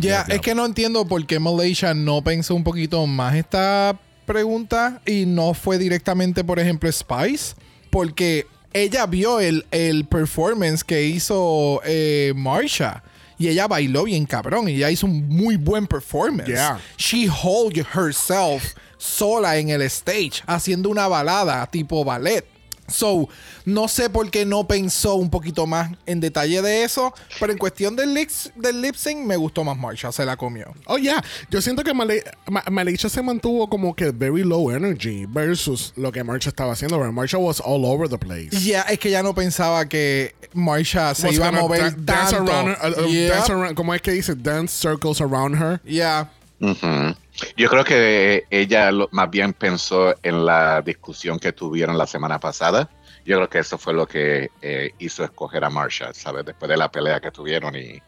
Ya, es que no entiendo por qué Malaysia no pensó un poquito más esta pregunta y no fue directamente, por ejemplo, Spice. Porque ella vio el, el performance que hizo eh, Marsha. Y ella bailó bien cabrón. Y ella hizo un muy buen performance.
Yeah.
She hold herself sola en el stage, haciendo una balada tipo ballet. So, no sé por qué no pensó un poquito más en detalle de eso, pero en cuestión del lip, del lip sync me gustó más Marsha, se la comió.
Oh, yeah. Yo siento que Male- Ma- se mantuvo como que very low energy versus lo que Marsha estaba haciendo. Pero Marsha was all over the place.
Ya, es que ya no pensaba que Marsha se
Was
iba a mover
da- dance
tanto.
around her, uh, uh,
Yep.
dance around- ¿Cómo es que dice? Dance circles around her.
Yeah.
Yo creo que ella lo- más bien pensó en la discusión que tuvieron la semana pasada. Yo creo que eso fue lo que eh, hizo escoger a Marsha, ¿sabes? Después de la pelea que tuvieron y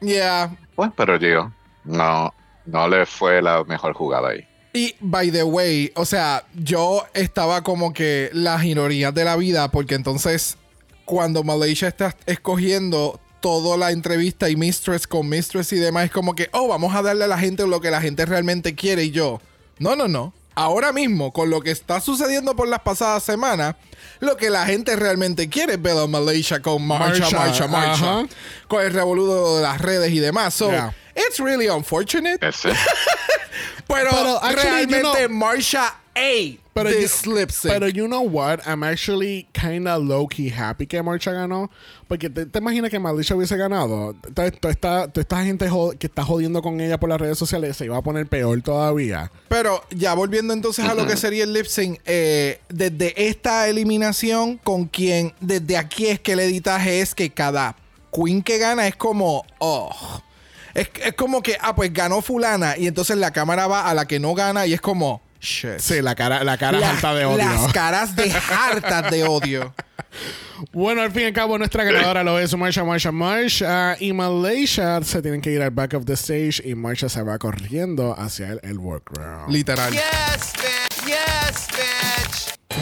Yeah.
pues, pero yo no, no le fue la mejor jugada ahí.
Y, by the way, o sea, yo estaba como que las ironías de la vida, porque entonces, cuando Malaysia está escogiendo toda la entrevista y Mistress con Mistress y demás, es como que, oh, vamos a darle a la gente lo que la gente realmente quiere. Y yo, no, no, no. Ahora mismo, con lo que está sucediendo por las pasadas semanas, lo que la gente realmente quiere es ver a Malaysia con marcha,
Marcha,
marcha. Con el revoludo de las redes y demás. So,
Yeah.
it's really unfortunate.
Ese.
Pero,
Pero, actually, you
realmente
know-
Marsha A.
Pero
this
you,
lip sync.
pero you know what? I'm actually kind of low-key happy que Marcha ganó. Porque te, te imaginas que Malaysia hubiese ganado. Toda toda esta, gente que está jodiendo con ella por las redes sociales se iba a poner peor todavía.
Pero ya volviendo entonces a lo que sería el lip sync, eh, desde esta eliminación, con quien, desde aquí es que el editaje es que cada queen que gana es como, oh. Es, es como que, ah, pues ganó fulana y entonces la cámara va a la que no gana y es como, shit.
Sí, la cara, la cara
Las-
alta de odio.
Las [LAUGHS] caras de hartas de odio.
Bueno, al fin y al cabo, nuestra ganadora lo es Marsha, Marsha, Marsha. Y Malaysia se tienen que ir al back of the stage y Marsha se va corriendo hacia el, el workroom.
Literal.
Yes, bitch. Yes, bitch.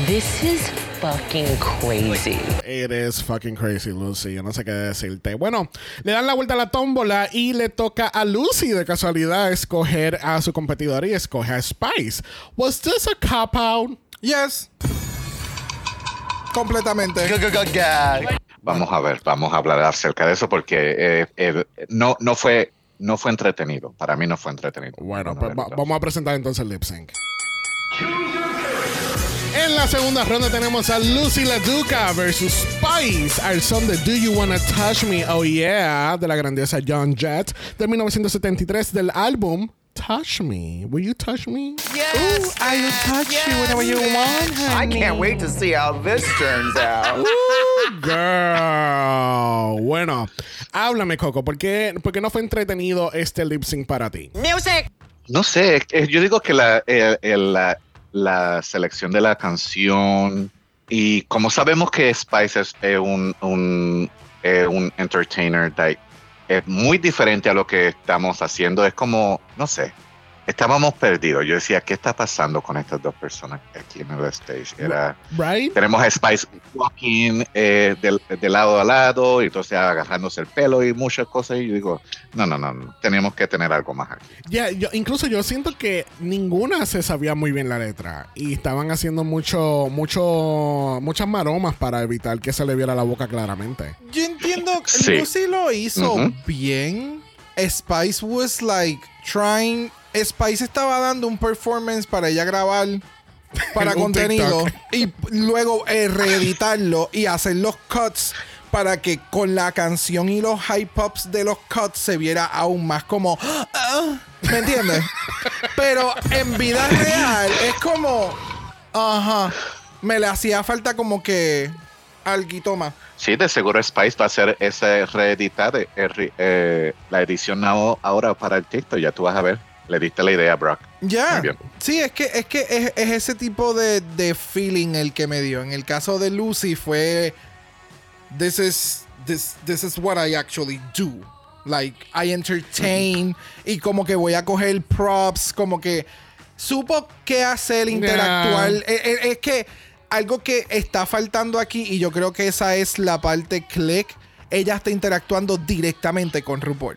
This is fucking crazy.
It is fucking crazy, Lucy. Yo no sé qué decirte. Bueno, le dan la vuelta a la tómbola y le toca a Lucy de casualidad escoger a su competidor y escoge a Spice. Was this a cop out?
Yes. Completamente.
Vamos a ver, vamos a hablar acerca de eso porque eh, eh, no, no fue no fue entretenido. Para mí no fue entretenido.
Bueno,
Vamos a
pues
entonces.
vamos a presentar entonces el lip sync. En la segunda ronda tenemos a Lucy LaDuca versus Spice al son de Do You Wanna Touch Me? Oh Yeah, de la grandiosa John Jett de 1973 del álbum Touch Me. Will you touch me?
Yes,
I will touch you whenever you want,
I
honey.
can't wait to see how this turns out.
Girl. Bueno, háblame, Coco. ¿Por qué, por qué no fue entretenido este lip sync para ti?
No sé, yo digo que la, el- el- la, la selección de la canción y como sabemos que Spice es eh, un, un, eh, un entertainer, es muy diferente a lo que estamos haciendo. Es como, no sé, estábamos perdidos. Yo decía, ¿qué está pasando con estas dos personas aquí en el stage? Era,
Right?
tenemos a Spice walking eh, del- de, lado a lado y entonces agarrándose el pelo y muchas cosas. Y yo digo, no, no, no, no, tenemos que tener algo más aquí.
Ya, yo, incluso yo siento que ninguna se sabía muy bien la letra y estaban haciendo mucho, mucho, muchas maromas para evitar que se le viera la boca claramente.
Yo entiendo que
Sí.
Lucy lo hizo
Ujú.
bien. Spice was like trying. Spice estaba dando un performance para ella grabar [LAUGHS] para contenido
TikTok.
y luego eh, reeditarlo y hacer los cuts para que con la canción y los hype ups de los cuts se viera aún más como ah, ¿me entiendes? [LAUGHS] Pero en vida real es como ajá, me le hacía falta como que alguito más.
Sí, de seguro Spice va a hacer ese reeditar eh, eh, la edición ahora para el TikTok. Ya tú vas a ver. Le diste la idea a Brock.
Ya. Sí, es que es que es, es ese tipo de, de feeling el que me dio. En el caso de Lucy fue this is this this is what I actually do. Like I entertain y como que voy a coger props, como que supo qué hacer, interactuar.
Yeah.
Eh, eh, Es, que algo que está faltando aquí y yo creo que esa es la parte click. Ella está interactuando directamente con RuPaul.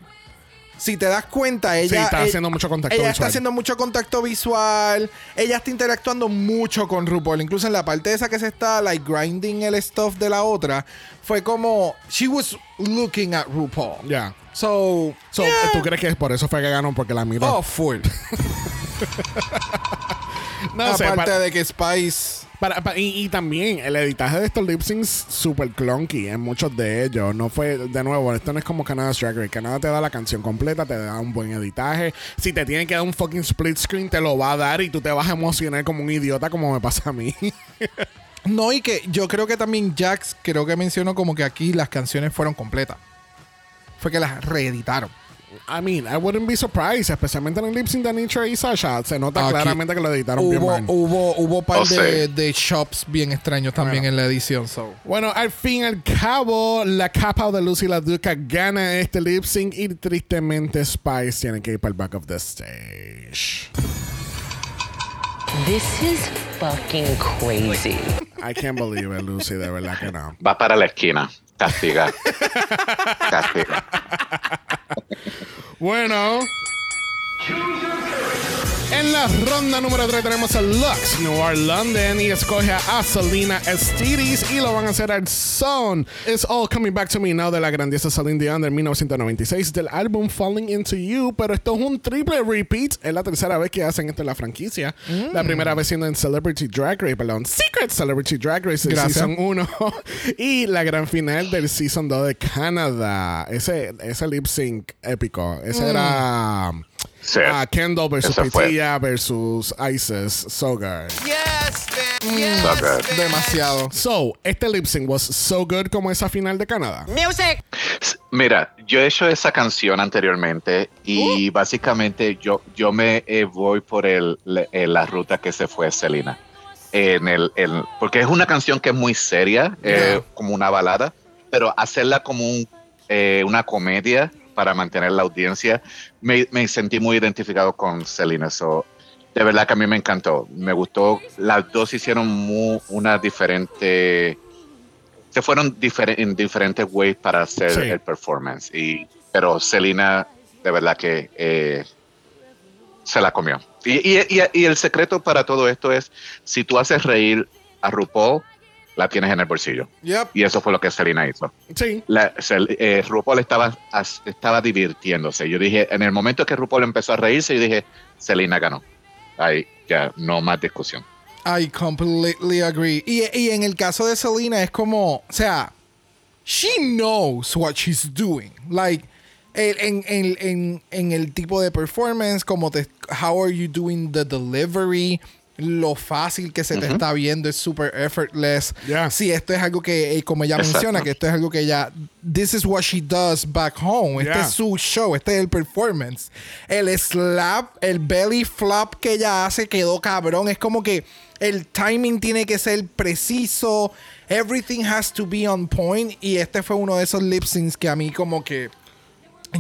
Si te das cuenta, ella
Sí, está
eh,
haciendo mucho contacto
Ella
visual.
está haciendo mucho contacto visual. Ella está interactuando mucho con RuPaul. Incluso en la parte esa que se está like grinding el stuff de la otra, fue como she was looking at RuPaul.
Ya.
So,
So,
yeah.
¿Tú crees que por eso fue que ganó? Porque la miró.
Oh, full. [LAUGHS]
no sé,
Aparte
para-
de que Spice.
Y, también el editaje de estos lip syncs super clunky en muchos de ellos. No fue, de nuevo, esto no es como Canada's Drag Race. Canadá te da la canción completa, te da un buen editaje. Si te tiene que dar un fucking split screen, te lo va a dar y tú te vas a emocionar como un idiota, como me pasa a mí. [LAUGHS]
No, y que yo creo que también Jax, creo que mencionó como que aquí las canciones fueron completas. Fue que las reeditaron.
I mean, I wouldn't be surprised, especialmente en el lip sync de Nitra y Sasha. Se nota
Aquí
claramente que lo editaron bien
Hubo,
mal.
hubo, hubo par
Oh,
de,
sí.
de shops bien extraños también en la edición. So.
Bueno, al fin y al cabo, la capa de Lucy la Duca gana este lip sync y tristemente Spice tiene que ir para el back of the stage.
This is fucking crazy.
I can't believe it, Lucy, de verdad que no.
Va para la esquina. Castiga. [LAUGHS] Castiga.
Bueno. En la ronda número 3 tenemos a Lux Noir London y escoge a Selena Estiris y lo van a hacer al son. It's All Coming Back to Me Now de la grandiosa Celine Dion del 1996 del álbum Falling Into You, pero esto es un triple repeat. Es la tercera vez que hacen esto en la franquicia. La primera vez siendo en Celebrity Drag Race, perdón, Secret Celebrity Drag Race del. Season 1 [LAUGHS] y la gran final del Season 2 de Canadá. Ese, ese lip sync épico. Ese era
Sí.
ah, Kendall versus. Pitilla versus Isis Sogar.
Yes, bitch. Yes,
So good.
Mm.
Demasiado.
So, este lip sync was so good como esa final de Canadá.
Music!
Mira, yo he hecho esa canción anteriormente y básicamente yo, yo me eh, voy por el, le- eh, la ruta que se fue Selena. En el, el- porque es una canción que es muy seria, eh, como una balada, pero hacerla como un, eh, una comedia para mantener la audiencia, me, me sentí muy identificado con Selena. So, de verdad que a mí me encantó. Me gustó. Las dos hicieron mu- una diferente se fueron diferen- en diferentes ways para hacer
Sí.
el performance. Y, pero Selena, de verdad que eh, se la comió. Y, y- y- y el secreto para todo esto es, si tú haces reír a RuPaul, la tienes en el bolsillo.
Yep.
Y eso fue lo que Selena hizo.
Sí.
La, eh, RuPaul estaba, estaba divirtiéndose. Yo dije, en el momento que RuPaul empezó a reírse, yo dije, Selena ganó. Ahí ya, no más discusión.
I completely agree. Y, y en el caso de Selena es como, o sea, she knows what she's doing. Like, en, en, en, en el tipo de performance, como te, how are you doing the delivery, lo fácil que se te está viendo es super effortless.
Yeah.
Si esto es algo que, eh, como ella
Exacto.
menciona, que esto es algo que ella, this is what she does back home. Este
Yeah.
es su show, este es el performance. El slap, el belly flop que ella hace quedó cabrón. Es como que el timing tiene que ser preciso. Everything has to be on point. Y este fue uno de esos lip syncs que a mí como que...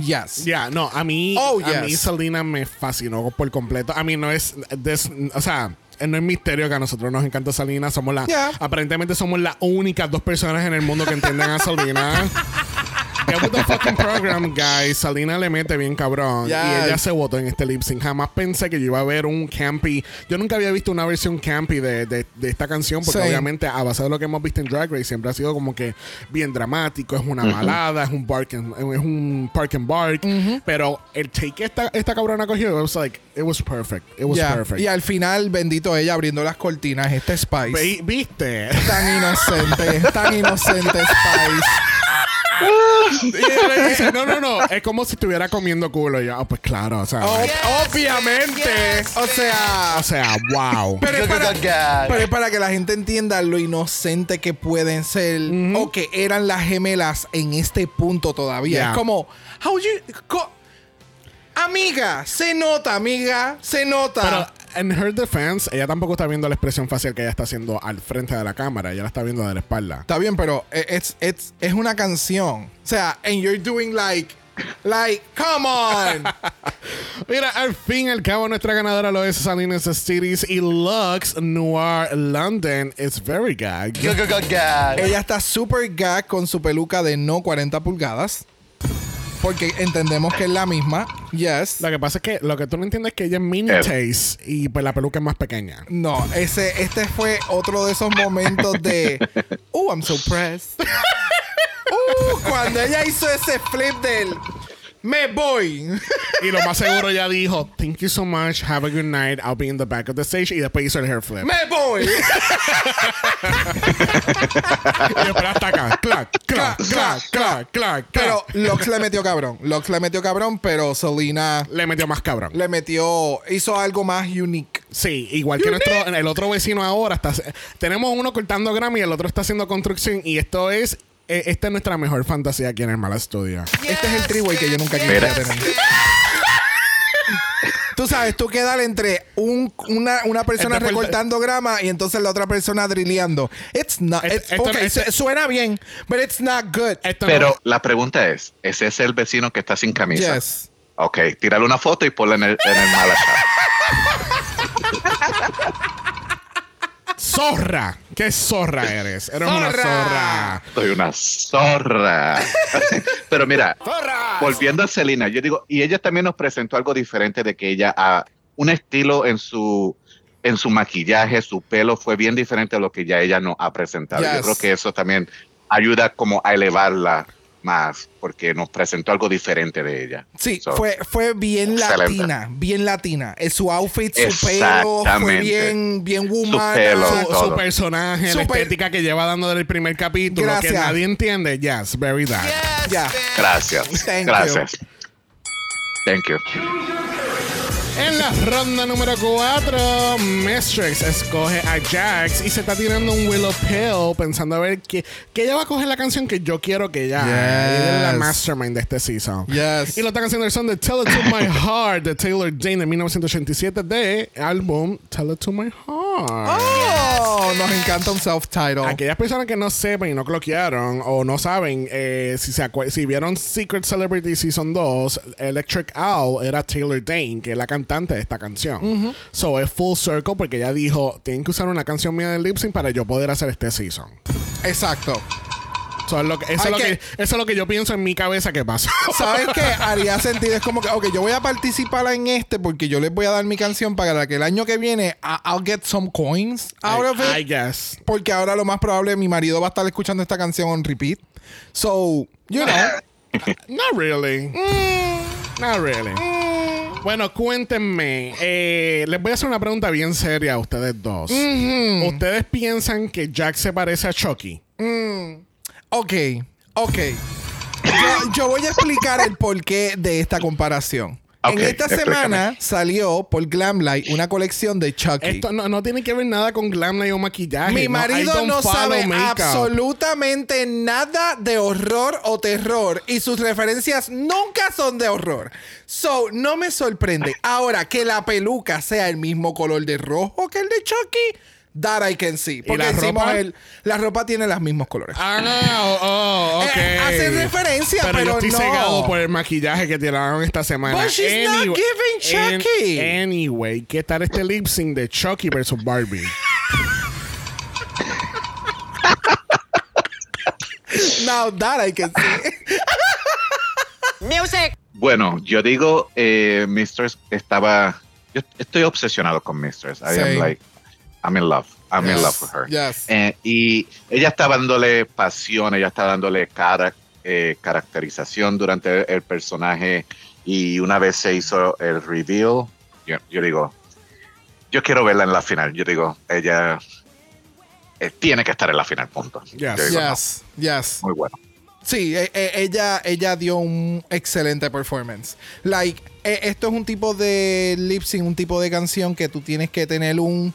Yes.
Ya, no, a mí,
Oh,
a mí. Selena me fascinó por completo. A mí no es, des- o sea, no es misterio que a nosotros nos encanta Selena. Somos la,
Yeah.
aparentemente somos las únicas dos personas en el mundo que entienden a Selena. [LAUGHS] Get with the fucking program, guys. Selena le mete bien cabrón.
Yes.
Y ella se votó en este lip sync. Jamás pensé que yo iba a ver un campy. Yo nunca había visto una versión campy de, de- de esta canción. Porque
Sí.
obviamente, a base de lo que hemos visto en Drag Race, siempre ha sido como que bien dramático. Es una balada, es un bark and, es un park and bark. Pero el take que esta, esta cabrona cogió, it was like, it was perfect. It was
Yeah.
perfect.
Y al final, bendito ella abriendo las cortinas, este Spice.
¿Viste?
Tan inocente, tan inocente Spice. [LAUGHS]
Y ella dice, no, no, no. Es como si estuviera comiendo culo. Y yo, ah, pues claro, o sea.
Yes,
obviamente.
yes,
o sea.
O sea, wow.
Pero es, para,
good, good.
pero es para que la gente entienda lo inocente que pueden ser o que eran las gemelas en este punto todavía.
Yeah.
Es como, how you, amiga, se nota, amiga, se nota.
En her defense, ella tampoco está viendo la expresión facial que ella está haciendo al frente de la cámara. Ella la está viendo de la espalda.
Está bien, pero e, it's, it's, es una canción. O sea, and you're doing like, like, come on. [LAUGHS]
Mira, al fin y al cabo, nuestra ganadora lo es Salinas Cities y Lux Noir London. It's very gag.
Ella está super gag con su peluca de no 40 pulgadas. Porque entendemos que es la misma. Yes.
Lo que pasa es que lo que tú no entiendes es que ella es mini
Eh.
taste y pues la peluca es más pequeña.
No, ese, este fue otro de esos momentos de. Oh, I'm so pressed. [LAUGHS] Uh, cuando ella hizo ese flip del. Me voy.
Y lo más seguro ya dijo, thank you so much, have a good night, I'll be in the back of the stage. Y después hizo el hair flip.
Me voy. [LAUGHS]
Y después hasta acá. Clac, clac, clac, clac, clac.
Pero
Pero
Lux le metió cabrón. Lux le metió cabrón, pero Selena
le metió más cabrón.
le metió. Hizo algo más unique.
Sí, igual que nuestro el otro vecino ahora está tenemos uno cortando grama y el otro está haciendo construcción y esto es eh, esta es nuestra mejor fantasía aquí en el Mala Estudio.
Este es el triway que yo nunca quisiera
Mira.
tener. [LAUGHS] Tú sabes, tú quedar entre un, una, una persona
Este
recortando grama y entonces la otra persona drilleando. It's not.
Este-
it's-
esto-
ok,
este-
su- suena bien, but it's not good.
Esto
Pero
no-
la pregunta es, ¿ese es el vecino que está sin camisa?
Yes.
Ok, tírale una foto y ponla en el, en el mala [LAUGHS]
zorra. ¿Qué zorra eres? Eres una
¡Zorra!
zorra.
Soy una zorra. [LAUGHS] Pero mira, volviendo a Selena, yo digo, y ella también nos presentó algo diferente de que ella, a un estilo en su en su maquillaje, su pelo fue bien diferente a lo que ya ella nos ha presentado.
Yes.
Yo creo que eso también ayuda como a elevarla más, porque nos presentó algo diferente de ella.
Sí,
So,
fue, fue bien
excelente.
latina, bien latina. Eh, Su outfit, su pelo fue bien, bien woman.
pelo,
Su, su
todo.
personaje, la estética que lleva dando desde el primer capítulo,
Gracias.
que nadie entiende. Yes, very that.
Gracias.
Thank
gracias. Thank you.
En la ronda número 4, Mistress escoge a Jax y se está tirando un Willow Pill pensando a ver que, que ella va a coger la canción que yo quiero que ella.
Yes.
Ella es la mastermind de este season.
Yes.
Y lo está haciendo el son de Tell It To My Heart de Taylor Dane de 1987 de álbum Tell It To My Heart.
Oh, nos encanta un self-title.
Aquellas personas que no sepan y no cloquearon o no saben eh, si, se si vieron Secret Celebrity Season 2, Electric Owl era Taylor Dane, que es la cantante de esta canción. So es full circle porque ella dijo: Tienen que usar una canción mía de lip sync para yo poder hacer este season.
Exacto.
So, es lo que- eso, es lo
que-
eso es lo que yo pienso en mi cabeza que pasó. [LAUGHS]
¿Sabes qué? Haría sentido. Es como que, ok, yo voy a participar en este porque yo les voy a dar mi canción para que el año que viene I- I'll get some coins out of
I, I
it.
guess.
Porque ahora lo más probable mi marido va a estar escuchando esta canción on repeat. So, you know. [LAUGHS]
Not really.
Mm.
Not really. Bueno, cuéntenme. eh, les voy a hacer una pregunta bien seria a ustedes dos. ¿Ustedes piensan que Jack se parece a Chucky?
Ok, ok. Yo, yo voy a explicar el porqué de esta comparación. En esta
explícame.
semana salió por Glamlight una colección de Chucky.
Esto no, no tiene que ver nada con glam light o maquillaje.
Mi
No,
marido no
follow
sabe absolutamente nada de horror o terror y sus referencias nunca son de horror. So, no me sorprende. Ahora, que la peluca sea el mismo color de rojo que el de Chucky, that I can see. Porque
la
decimos
ropa?
el- la ropa tiene los mismos colores.
Ah, oh, oh, ok.
Eh, hace referencia, pero
yo estoy
no.
cegado por el maquillaje que tiraron esta semana.
But she's not giving Chucky.
an- anyway, ¿qué tal este lip sync de Chucky versus Barbie? [LAUGHS]
Now that I can see.
Music.
Bueno, yo digo, eh, Mistress estaba. Yo estoy obsesionado con Mistress. I
Same.
am like, I'm in love. I'm in
Yes,
love with her.
yes.
Eh, y ella está dándole pasión, ella está dándole cara, eh, caracterización durante el personaje. Y una vez se hizo el reveal, yo, yo digo, yo quiero verla en la final. Yo digo, ella eh, tiene que estar en la final, punto.
Yes.
Digo, no,
Yes, yes.
muy bueno.
Sí, e- e- ella, ella dio un excelente performance. Like, e- esto es un tipo de lip sync, un tipo de canción que tú tienes que tener un,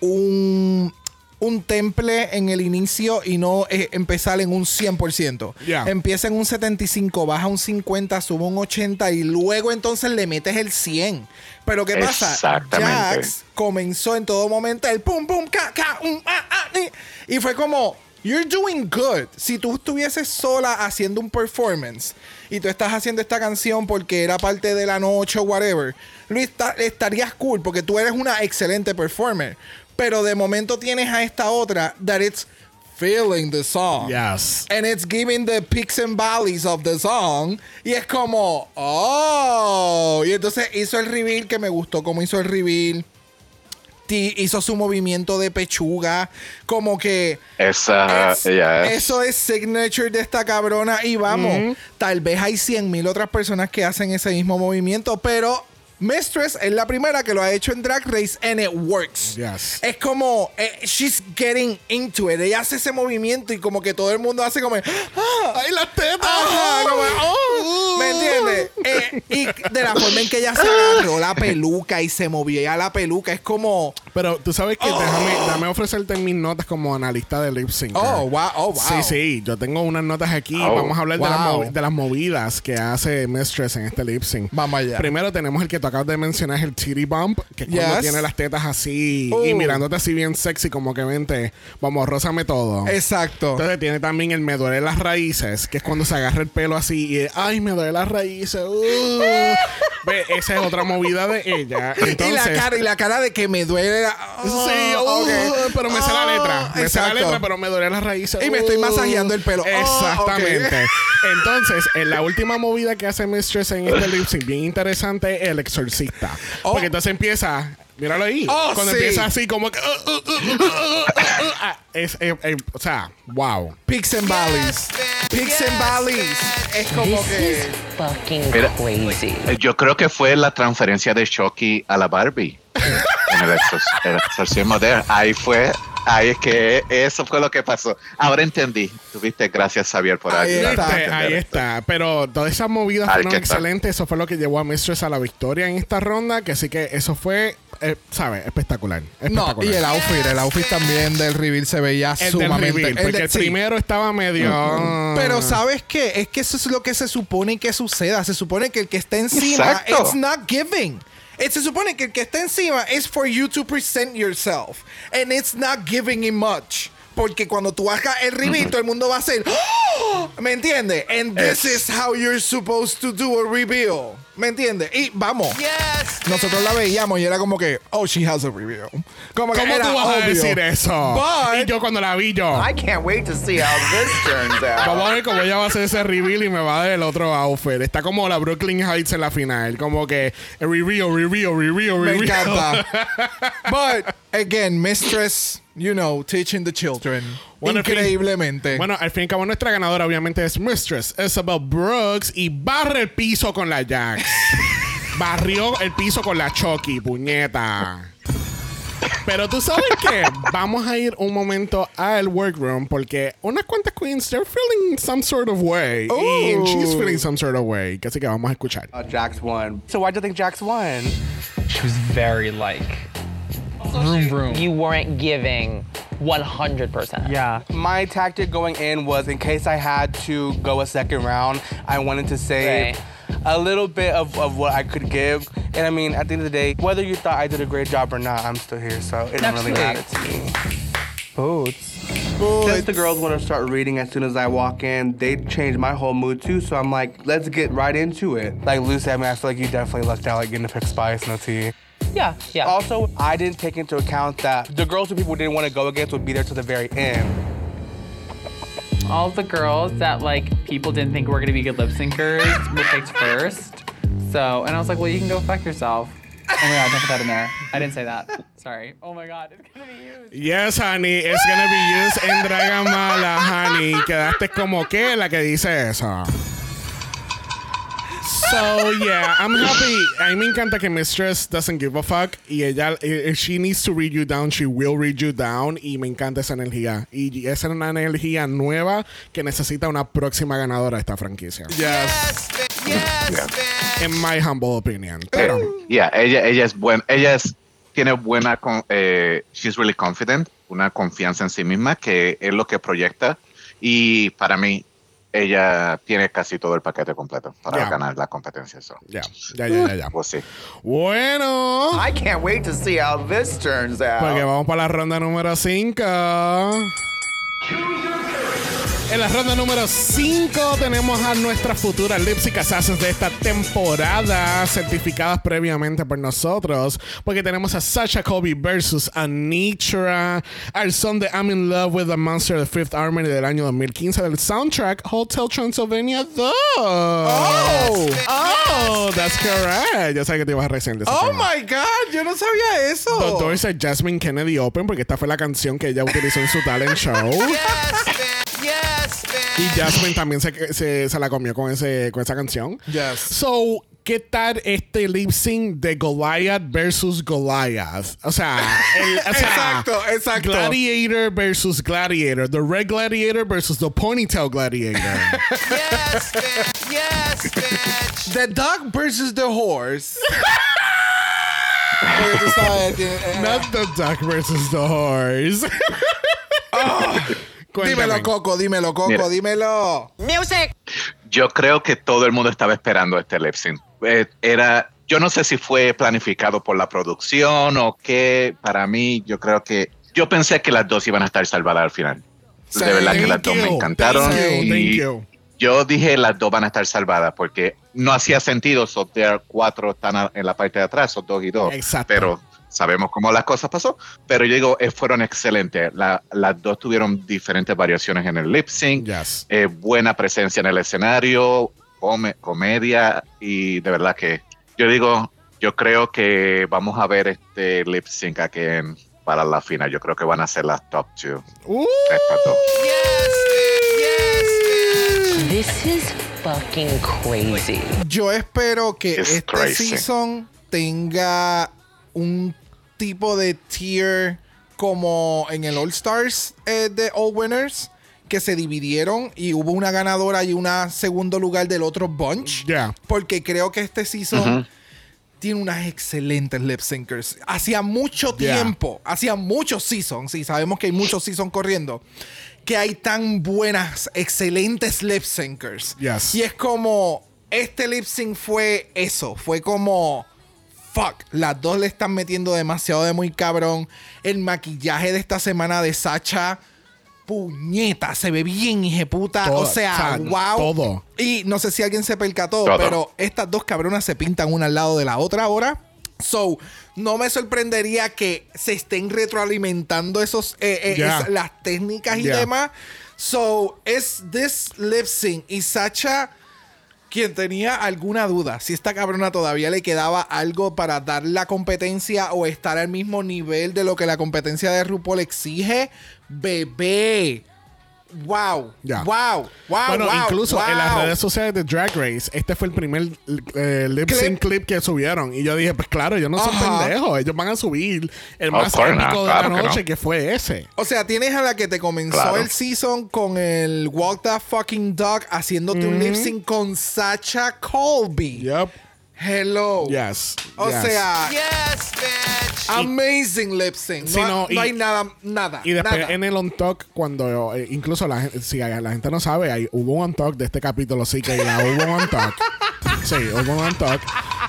un, un temple en el inicio y no eh, empezar en un 100%.
Yeah.
Empieza en un 75, baja un 50, sube un 80 y luego entonces le metes el 100. Pero ¿qué pasa?
Exactamente.
Jax comenzó en todo momento el pum, pum, ca, ca, um, ah, ah, y, y fue como, you're doing good. Si tú estuvieses sola haciendo un performance y tú estás haciendo esta canción porque era parte de la noche o whatever, está- estarías cool porque tú eres una excelente performer. Pero de momento tienes a esta otra that it's feeling the song.
Yes.
And it's giving the peaks and valleys of the song. Y es como, oh. Y entonces hizo el reveal que me gustó como hizo el reveal. Ti- hizo su movimiento de pechuga. Como que.
Esa,
es-. Eso es signature de esta cabrona. Y vamos, tal vez hay 100 mil otras personas que hacen ese mismo movimiento, pero Mistress es la primera que lo ha hecho en Drag Race and it works.
Yes.
Es como, eh, she's getting into it. Ella hace ese movimiento y como que todo el mundo hace como, ¡ah!
¡Ay, las tetas!
Ajá, como, oh, ¿Me entiendes? Eh, y de la forma en que ella se agarró la peluca y se movía la peluca, es como,
Pero tú sabes que déjame, déjame ofrecerte mis notas como analista de lip sync.
oh, wow, oh, wow.
Sí, sí, yo tengo unas notas aquí.
Oh,
Vamos a hablar de, las
wow.
de las movidas que hace Mistress en este lip sync.
Vamos allá.
Primero tenemos el que tú acabas de mencionar, el titty bump, que es cuando
Yes.
tiene las tetas así y
Oh.
mirándote así bien sexy, como que vente, vamos, rózame todo.
Exacto.
Entonces tiene también el me duele las raíces, que es cuando se agarra el pelo así y ay, me duele las raíces. uh". [LAUGHS] Ve, esa es otra movida de ella. Entonces,
y la cara, y la cara de que me duele la-
Sí,
Oh,
uh, pero me sé la letra. Me sé la letra, pero me duele las raíces.
Y me estoy
Uh.
masajeando el pelo. Oh,
Exactamente. [LAUGHS] Entonces, en la última movida que hace Mistress en este [LAUGHS] lip bien interesante, es el exorcista.
Oh.
Porque entonces empieza. Míralo ahí.
Oh,
Cuando
sí.
empieza así, como que. uh, uh, uh, uh, uh, uh, uh, ah, es, eh, eh, o sea, wow.
Picks and valleys. Picks and valleys. Es como que.
Mira.
crazy.
Eh, Yo creo que fue la transferencia de Chucky a la Barbie. [LAUGHS] en el exorcismo de Ahí fue. Ahí es que eso fue lo que pasó. Ahora entendí. Tuviste gracias, Xavier, por
Ahí está.
Ahí
esto.
está. Pero todas esas movidas fueron excelentes. Eso fue lo que llevó a Mistress a la victoria en esta ronda. Que sí que eso fue, eh, ¿sabes? Espectacular.
No, y el outfit, el outfit también del reveal se veía
El del
sumamente.
reveal, porque
de-
el
sí.
primero estaba medio. ah.
Pero ¿sabes qué? Es que eso es lo que se supone que suceda. Se supone que el que está encima,
Exacto.
it's not giving. Eh, se supone que el que está encima es for you to present yourself. And it's not giving him much. Porque cuando tú hagas el reveal, todo el mundo va a hacer. "Oh", ¿Me entiendes? And this is how you're supposed to do a reveal. ¿Me entiendes? Y vamos. Nosotros la veíamos y era como que, oh, she has a reveal. Como que
¿Cómo
era
tú vas a
obvio.
decir eso?
But-
y yo cuando la vi yo.
I can't wait to see how this turns out. [LAUGHS]
Vamos a ver cómo ella va a hacer ese reveal y me va a dar el otro outfit. Está como la Brooklyn Heights en la final. Como que el reveal, reveal, reveal,
Me
reveal.
encanta. [LAUGHS] But again, mistress, you know, teaching the children.
Bueno, al fin-
Increíblemente.
Bueno, al fin y al cabo, nuestra ganadora obviamente es Mistress Isabel Brooks y barre el piso con la Jax. [LAUGHS] Barrió el piso con la Chucky, puñeta. Pero tú sabes qué? Vamos a ir un momento al workroom porque unas cuantas queens, they're feeling some sort of way. Y
Ooh.
she's feeling some sort of way. Así que vamos a escuchar.
Uh, Jax won. So why do you think Jax won?
She was very like vroom vroom.
You weren't giving 100%.
Yeah. My tactic going in was in case I had to go a second round, I wanted to save
Right.
a little bit of, of what I could give. And I mean, at the end of the day, whether you thought I did a great job or not, I'm still here, so it doesn't really matter to me. Boots. Since the girls want to start reading as soon as I walk in, they changed my whole mood too. So I'm like, let's get right into it. Like Lucy, I mean, I feel like you definitely lucked out, like getting to pick Spice, no tea.
Yeah, yeah.
Also, I didn't take into account that the girls who people didn't want to go against would be there to the very end.
All the girls that like people didn't think were gonna be good lip syncers [LAUGHS] were picked first. So, and I was like, well, you can go fuck yourself. Oh my god, don't put that in there. I didn't say that. Sorry. Oh my god, it's gonna be used.
Yes, honey, it's gonna be used en Dragamala, honey. Quedaste como que la que dice eso. So, yeah, I'm happy. A mí me encanta que Mistress doesn't give a fuck. Y ella, if she needs to read you down, she will read you down. Y me encanta esa energía. Y esa es una energía nueva que necesita una próxima ganadora de esta franquicia.
yes.
In my humble opinion. Pero,
Yeah, ella, ella es buena, ella es, tiene buena, con- eh, she's really confident, una confianza en sí misma que es lo que proyecta y para mí ella tiene casi todo el paquete completo para
Yeah.
ganar la competencia. So,
ya, ya, ya, ya,
we'll see.
Bueno.
I can't wait to see how this turns out.
Porque vamos para la ronda número 5. En la ronda número 5 tenemos a nuestras futuras Lipsy Assassins de esta temporada, certificadas previamente por nosotros, porque tenemos a Sasha Kobe versus Anitra, al son de I'm in Love with the Monster de Fifth Armory del año 2015 del soundtrack Hotel Transylvania 2. Oh, oh, that's correct. Ya sabía que te ibas a ese
Oh
tema.
my God, yo no sabía eso.
The Doors at Jasmine Kennedy Open, porque esta fue la canción que ella utilizó en su talent [LAUGHS] show. Y Jasmine también se, se, se la comió con, ese, con esa canción.
Yes.
So, ¿qué tal este lip sync de Goliath versus Goliath? O sea, [LAUGHS] el- o sea,
Exacto, exacto.
Gladiator versus Gladiator. The Red Gladiator versus the Ponytail Gladiator. [LAUGHS]
Yes, bitch. Yes, bitch. The dog versus the horse. Eh,
Not the duck versus the horse. [LAUGHS] Cuéntame.
dímelo, Coco, dímelo, Coco,
Mira.
dímelo.
Yo creo que todo el mundo estaba esperando este lip sync. Eh, era, yo no sé si fue planificado por la producción o qué. Para mí, yo creo que yo pensé que las dos iban a estar salvadas al final. De verdad que las dos me
you.
encantaron.
Thank you, thank
y
you.
yo dije las dos van a estar salvadas porque no hacía sentido sortear cuatro están en la parte de atrás, son dos y dos.
Exacto.
Pero sabemos cómo las cosas pasó. Pero yo digo, eh, fueron excelentes. La- las dos tuvieron diferentes variaciones en el lip sync
Yes.
eh, buena presencia en el escenario, come- comedia y de verdad que yo digo, yo creo que vamos a ver este lip sync aquí en- para la final. Yo creo que van a ser las top two.
Uh,
Estas dos.
This is fucking crazy.
Yo espero que
It's
este
crazy.
season tenga un tipo de tier como en el All Stars eh, de All Winners que se dividieron y hubo una ganadora y una segundo lugar del otro bunch.
Yeah.
Porque creo que este season tiene unas excelentes lip syncers. Hacía mucho
Yeah.
tiempo, hacía muchos seasons, y sabemos que hay muchos seasons corriendo, que hay tan buenas, excelentes lip syncers.
Yes.
Y es como, este lip sync fue eso, fue como, fuck, las dos le están metiendo demasiado de muy cabrón. El maquillaje de esta semana de Sacha. Puñeta, se ve bien.
Todo,
o sea,
o sea,
wow.
todo.
Y no sé si alguien se percató,
Todo.
pero estas dos cabronas se pintan una al lado de la otra ahora. So, no me sorprendería que se estén retroalimentando esos, eh, eh,
Yeah.
es- las técnicas y
Yeah.
demás. So, es this lip sync y Sacha quien tenía alguna duda si esta cabrona todavía le quedaba algo para dar la competencia o estar al mismo nivel de lo que la competencia de RuPaul exige, bebé. Wow, wow, wow,
bueno,
wow,
incluso en las redes sociales de Drag Race, este fue el primer eh, lip sync clip que subieron. Y yo dije, pues claro, ellos no son
Ajá.
pendejos. Ellos van a subir el más épico
not,
de
claro
la
que
noche,
no.
que fue ese.
O sea, tienes a la que te comenzó
Claro.
el season con el Walk the Fucking Dog haciéndote un lip sync con Sacha Colby.
Yep.
Hello.
Yes.
O
yes.
sea, amazing lip sync. No,
Sí, no,
no
y-
hay nada, nada.
Y después
nada.
en el on talk, cuando eh, incluso la gente, si la gente no sabe, hay, hubo un on talk de este capítulo, sí que la hubo un on talk. [LAUGHS] sí, hubo un on talk.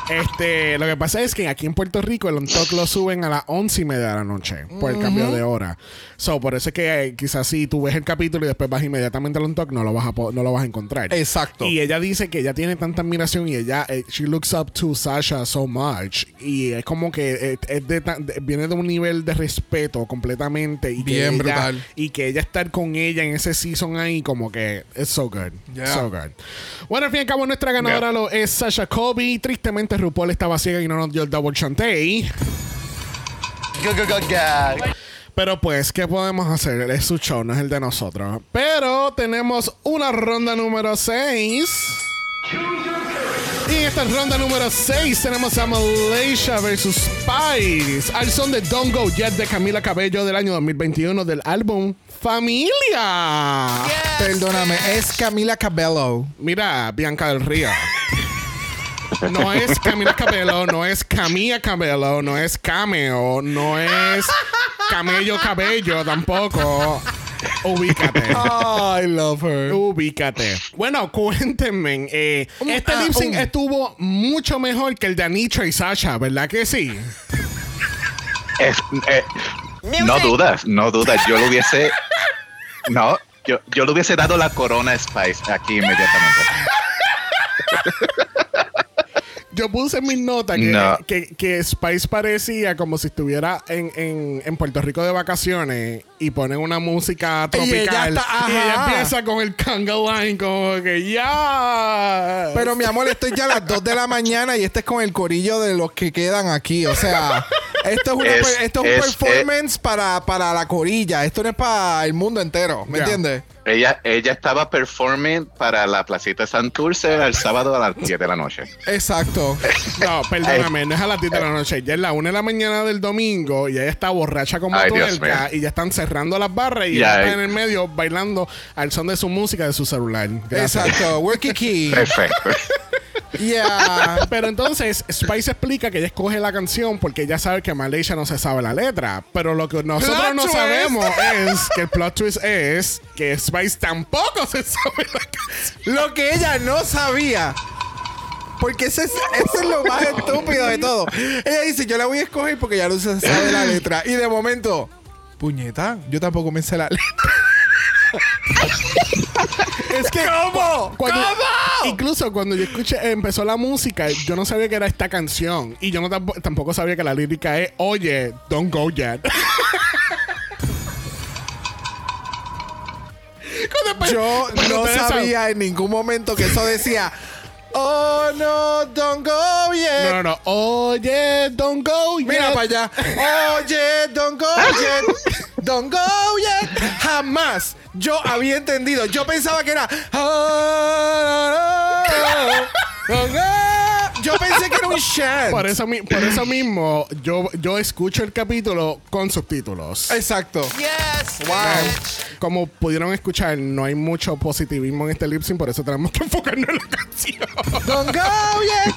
Este, lo que pasa es que aquí en Puerto Rico el on talk lo suben a las once y media de la noche por el cambio de hora. So, por eso es que eh, quizás si tú ves el capítulo y después vas inmediatamente al on talk, no lo vas a, po- no lo vas a encontrar.
Exacto.
Y ella dice que ella tiene tanta admiración y ella, eh, she looks up to Sasha so much. Y es como que eh, es de viene de un nivel de respeto completamente. Y que
Bien
ella-
brutal.
Y que ella estar con ella en ese season ahí, como que es so good.
Yeah.
So good. Bueno, al fin y al cabo, nuestra ganadora lo es Sasha Colby. Tristemente, RuPaul estaba ciega y no nos dio el double chantey. Pero pues, ¿qué podemos hacer? Es su show, no es el de nosotros. Pero tenemos una ronda número 6. Y en esta ronda número 6 tenemos a Malaysia vs. Spice. Al son de Don't Go Yet de Camila Cabello del año 2021 del álbum Familia.
Perdóname, es Camila Cabello.
Mira, Bianca del Río. No es Camila Cabello, no es Camila Cabello, no es Cameo, no es Camello Cabello tampoco. Ubícate.
I love her.
Ubícate. Bueno, cuéntenme. eh, este
ah,
lip sync
um.
estuvo mucho mejor que el de Anitra y Sasha, ¿verdad que sí?
Es- eh, no dudas, no dudas. Yo lo hubiese. No, yo, yo le hubiese dado la corona a Spice aquí inmediatamente.
Yo puse en mis notas que,
No.
que, que Spice parecía como si estuviera en, en, en Puerto Rico de vacaciones y ponen una música
Y ella
tropical.
está-
y ella empieza con el conga line, como que ya.
Pero mi amor, estoy ya a las 2 de la mañana y este es con el corillo de los que quedan aquí. O sea, esto es, una
Es-
esto es un
es-
performance para, para la corilla. Esto no es para el mundo entero. ¿Me
Ya.
entiendes?
Ella, ella estaba performing para la placita de Santurce el sábado a las 10 de la noche.
Exacto.
No, [LAUGHS] perdóname, no es a las 10 de la noche. Ya es la 1 de la mañana del domingo y ella está borracha como
Ay,
tuerca y ya están cerrando las barras y
Ya,
ella está en el medio bailando al son de su música de su celular. Gracias.
Exacto. Worky key.
Perfecto. [LAUGHS]
Yeah.
Pero entonces Spice explica que ella escoge la canción porque ella sabe que Malaysia no se sabe la letra. Pero lo que nosotros
Plot
no
twist.
sabemos es que el plot twist es que Spice tampoco se sabe la canción.
Lo que ella no sabía. Porque ese es, eso es lo más estúpido de todo. Ella dice, yo la voy a escoger porque ya no se sabe la letra. Y de momento, puñeta, yo tampoco me sé la letra. [LAUGHS]
Es que
¿Cómo?
cuando-
¿Cómo?
Incluso cuando yo escuché, empezó la música, yo no sabía que era esta canción. Y yo no tampo- tampoco sabía que la lírica es, oye, don't go yet.
Yo no sabía en ningún momento que eso decía, oh no, don't go yet.
No, no, no. Oye, don't go yet.
Mira para allá. Oye, don't go yet. Don't go yet. Jamás yo había entendido. Yo pensaba que era. "Ah, don't go". Yo pensé que era un chant.
Por eso, por eso mismo, yo, yo escucho el capítulo con subtítulos.
Exacto. Wow.
Como pudieron escuchar, no hay mucho positivismo en este lip sync, por eso tenemos que enfocarnos en la canción.
Don't go yet.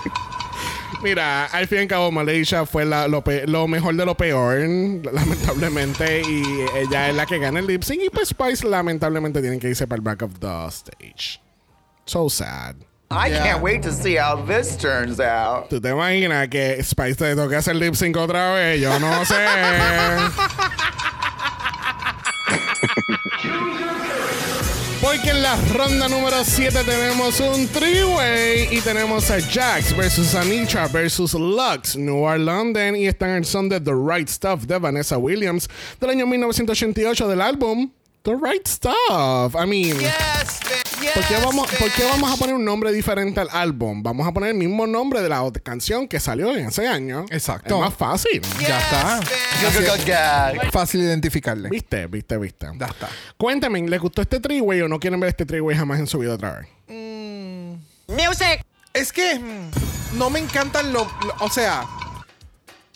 Mira, al fin y al cabo, Malaysia fue la- lo, pe- lo mejor de lo peor, lamentablemente, y ella es la que gana el lip sync, y pues Spice lamentablemente tienen que irse para el back of the stage. So sad.
I
Yeah.
can't wait to see how this turns out.
¿Tú te imaginas que Spice te toque hacer lip sync otra vez? Yo no sé. [LAUGHS] Porque en la ronda número 7 tenemos un three-way y tenemos a Jax versus Anitra versus Lux, Noir London y están en el son de The Right Stuff de Vanessa Williams del año 1988 del álbum The Right Stuff. I mean, ¿por, qué vamos, ¿por qué vamos a poner un nombre diferente al álbum? Vamos a poner el mismo nombre de la otra canción que salió en ese año.
Exacto.
Es más fácil.
Ya está. Es. Fácil identificarle.
Viste, viste, viste.
Ya está.
Cuéntame, ¿les gustó este three-way o no quieren ver este three-way jamás en su vida otra vez?
Es que mm, no me encantan los. lo- o sea.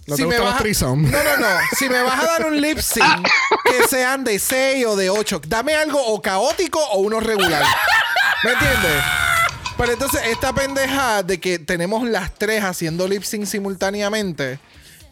¿No te los
a-
threesome?
No, no, no. Si me vas a dar un lip sync que sean de 6 o de 8, dame algo o caótico o uno regular. ¿Me entiendes? Pero entonces, esta pendeja de que tenemos las tres haciendo lip sync simultáneamente,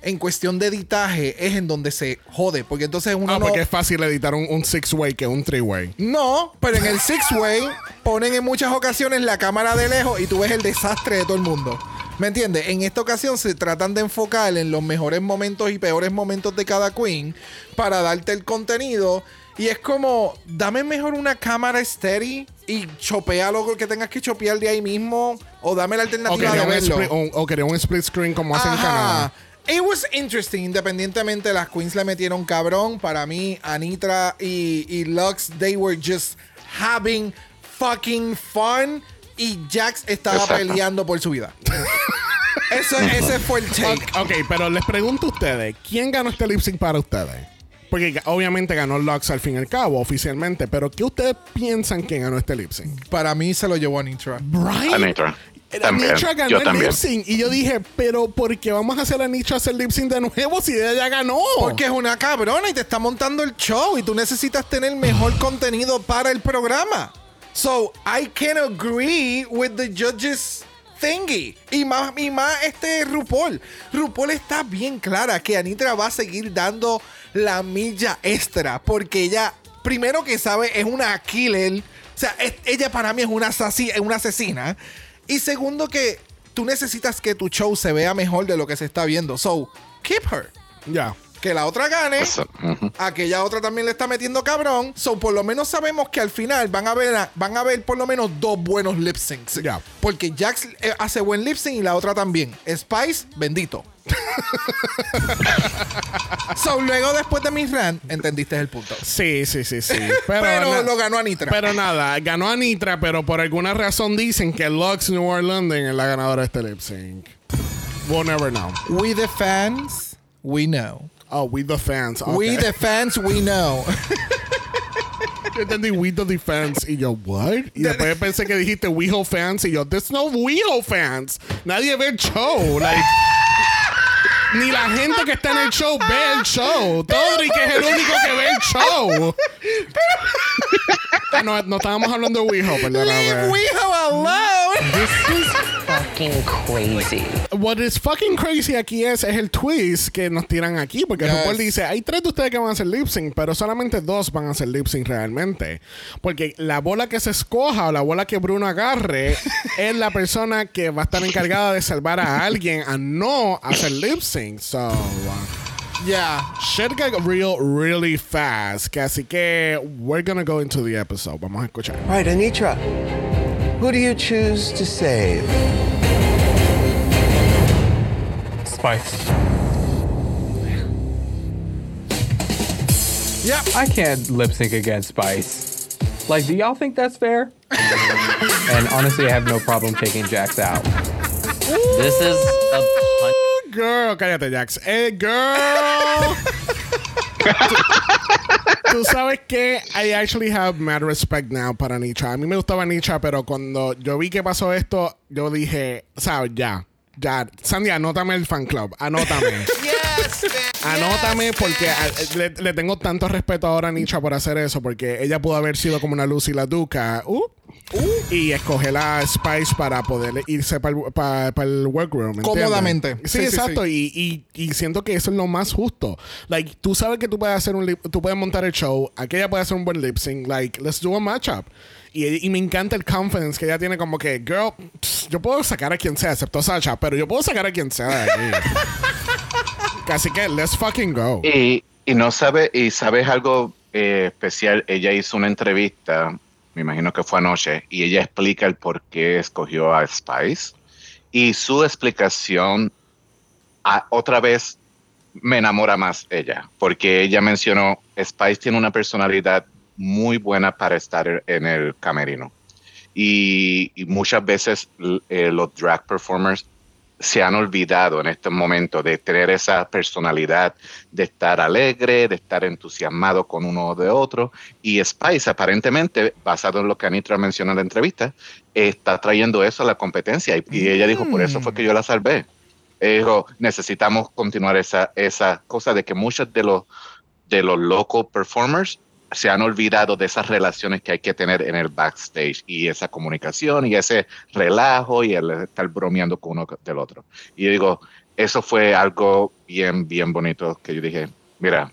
en cuestión de editaje, es en donde se jode. Porque entonces uno
Ah,
no.
porque es fácil editar un, un six-way que un three-way.
No, pero en el Six Way ponen en muchas ocasiones la cámara de lejos y tú ves el desastre de todo el mundo. ¿Me entiendes? En esta ocasión se tratan de enfocar en los mejores momentos y peores momentos de cada queen para darte el contenido. Y es como, dame mejor una cámara steady y chopea lo que tengas que chopear de ahí mismo. O dame la alternativa de verlo.
o- quería un split screen como hacen en. Canadá.
It was interesting. Independientemente, las queens le metieron cabrón. Para mí, Anitra y, y Lux, they were just having fucking fun. Y Jax estaba
Exacto.
peleando por su vida. [LAUGHS] Eso, ese fue el take.
Ok, pero les pregunto a ustedes, ¿quién ganó este lip sync para ustedes? Porque obviamente ganó Lux al fin y al cabo, oficialmente, pero ¿qué ustedes piensan que ganó este lip sync?
Para mí se lo llevó Anitra.
Brian.
Anitra. También.
Anitra ganó
Yo
el
también.
lip sync y yo dije, pero ¿por qué vamos a hacer a Anitra hacer lip sync de nuevo si ella ya ganó?
Porque es una cabrona y te está montando el show y tú necesitas tener mejor contenido para el programa. So, I can agree with the judges thingy. Y más, y más este RuPaul. RuPaul está bien clara que Anitra va a seguir dando la milla extra porque ella, primero que sabe, es una killer. O sea, ella para mí es una, es una asesina. Y segundo que tú necesitas que tu show se vea mejor de lo que se está viendo. So, keep her
Ya.
Que la otra gane. Aquella otra también le está metiendo cabrón. So, por lo menos sabemos que al final van a ver, van a ver por lo menos dos buenos lip syncs.
Ya.
Porque Jax eh, hace buen lip sync y la otra también. Spice, bendito. [LAUGHS] so, luego después de mi rant, entendiste el punto.
Sí, sí, sí, sí. [LAUGHS] Pero,
lo ganó Anitra.
Pero nada, ganó Anitra, pero por alguna razón dicen que Lux New Orleans es la ganadora de este lip sync. We'll never know.
We the fans, we know.
Oh, we the fans.
We the fans, we know.
Yo entendí WeHo Defense y yo, what? Y después pensé que dijiste WeHo fans y yo, there's no WeHo fans. Nadie ve el show. Like, ni la gente que está en el show ve el show. Todrick es el único que ve el show. Ah, no, no estábamos hablando de WeHo, perdóname.
This is fucking crazy.
What is fucking crazy aquí es, es el twist que nos tiran aquí. Porque
Yes.
RuPaul dice: hay tres de ustedes que van a hacer lip sync, pero solamente dos van a hacer lip sync realmente. Porque la bola que se escoja o la bola que Bruno agarre [LAUGHS] es la persona que va a estar encargada de salvar a alguien a no hacer lip sync. So. uh,
Yeah.
Shit got real really fast. Que así que we're gonna go into the episode. Vamos a escuchar.
All right, Anitra, who do you choose to save?
Spice.
Yep.
I can't lip sync against Spice. Like, do y'all think that's fair? [LAUGHS] and honestly, I have no problem taking Jax out.
This is a pun-
Girl, cállate, Jax. Eh, girl. [LAUGHS] tú, sabes que I actually have mad respect now para Nicha. A mí me gustaba Nicha, pero cuando yo vi que pasó esto, yo dije, sabes, ya, ya. Sandy, anótame el fan club. Anótame. [LAUGHS] Anótame porque a- le, le tengo tanto respeto ahora a Nicha por hacer eso, porque ella pudo haber sido como una Lucy la Duca uh, y escoger a Spice para poder irse para el workroom. ¿entiendes?
Cómodamente.
Sí,
Sí, sí,
exacto. Y, y- y siento que eso es lo más justo. Like, tú sabes que tú puedes hacer un tú puedes montar el show, aquella puede hacer un buen lip sync. Like, let's do a matchup. Y, y me encanta el confidence que ella tiene como que, girl, pss, yo puedo sacar a quien sea, excepto Sacha, pero yo puedo sacar a quien sea de aquí. [LAUGHS] Así que, let's fucking go.
Y, y no sabe, y sabes algo eh, especial, ella hizo una entrevista, me imagino que fue anoche, y ella explica el por qué escogió a Spice. Y su explicación, otra vez, me enamora más ella, porque ella mencionó, Spice tiene una personalidad muy buena para estar en el camerino. Y, muchas veces eh, los drag performers se han olvidado en este momento de tener esa personalidad, de estar alegre, de estar entusiasmado con uno o de otro. Y Spice, aparentemente, basado en lo que Anitra mencionó en la entrevista, está trayendo eso a la competencia. Y, ella dijo, por eso fue que yo la salvé. Dijo, necesitamos continuar esa, esa cosa de que muchos de los, de los local performers se han olvidado de esas relaciones que hay que tener en el backstage y esa comunicación y ese relajo y el estar bromeando con uno del otro. Y yo digo, eso fue algo bien, bien bonito que yo dije, mira,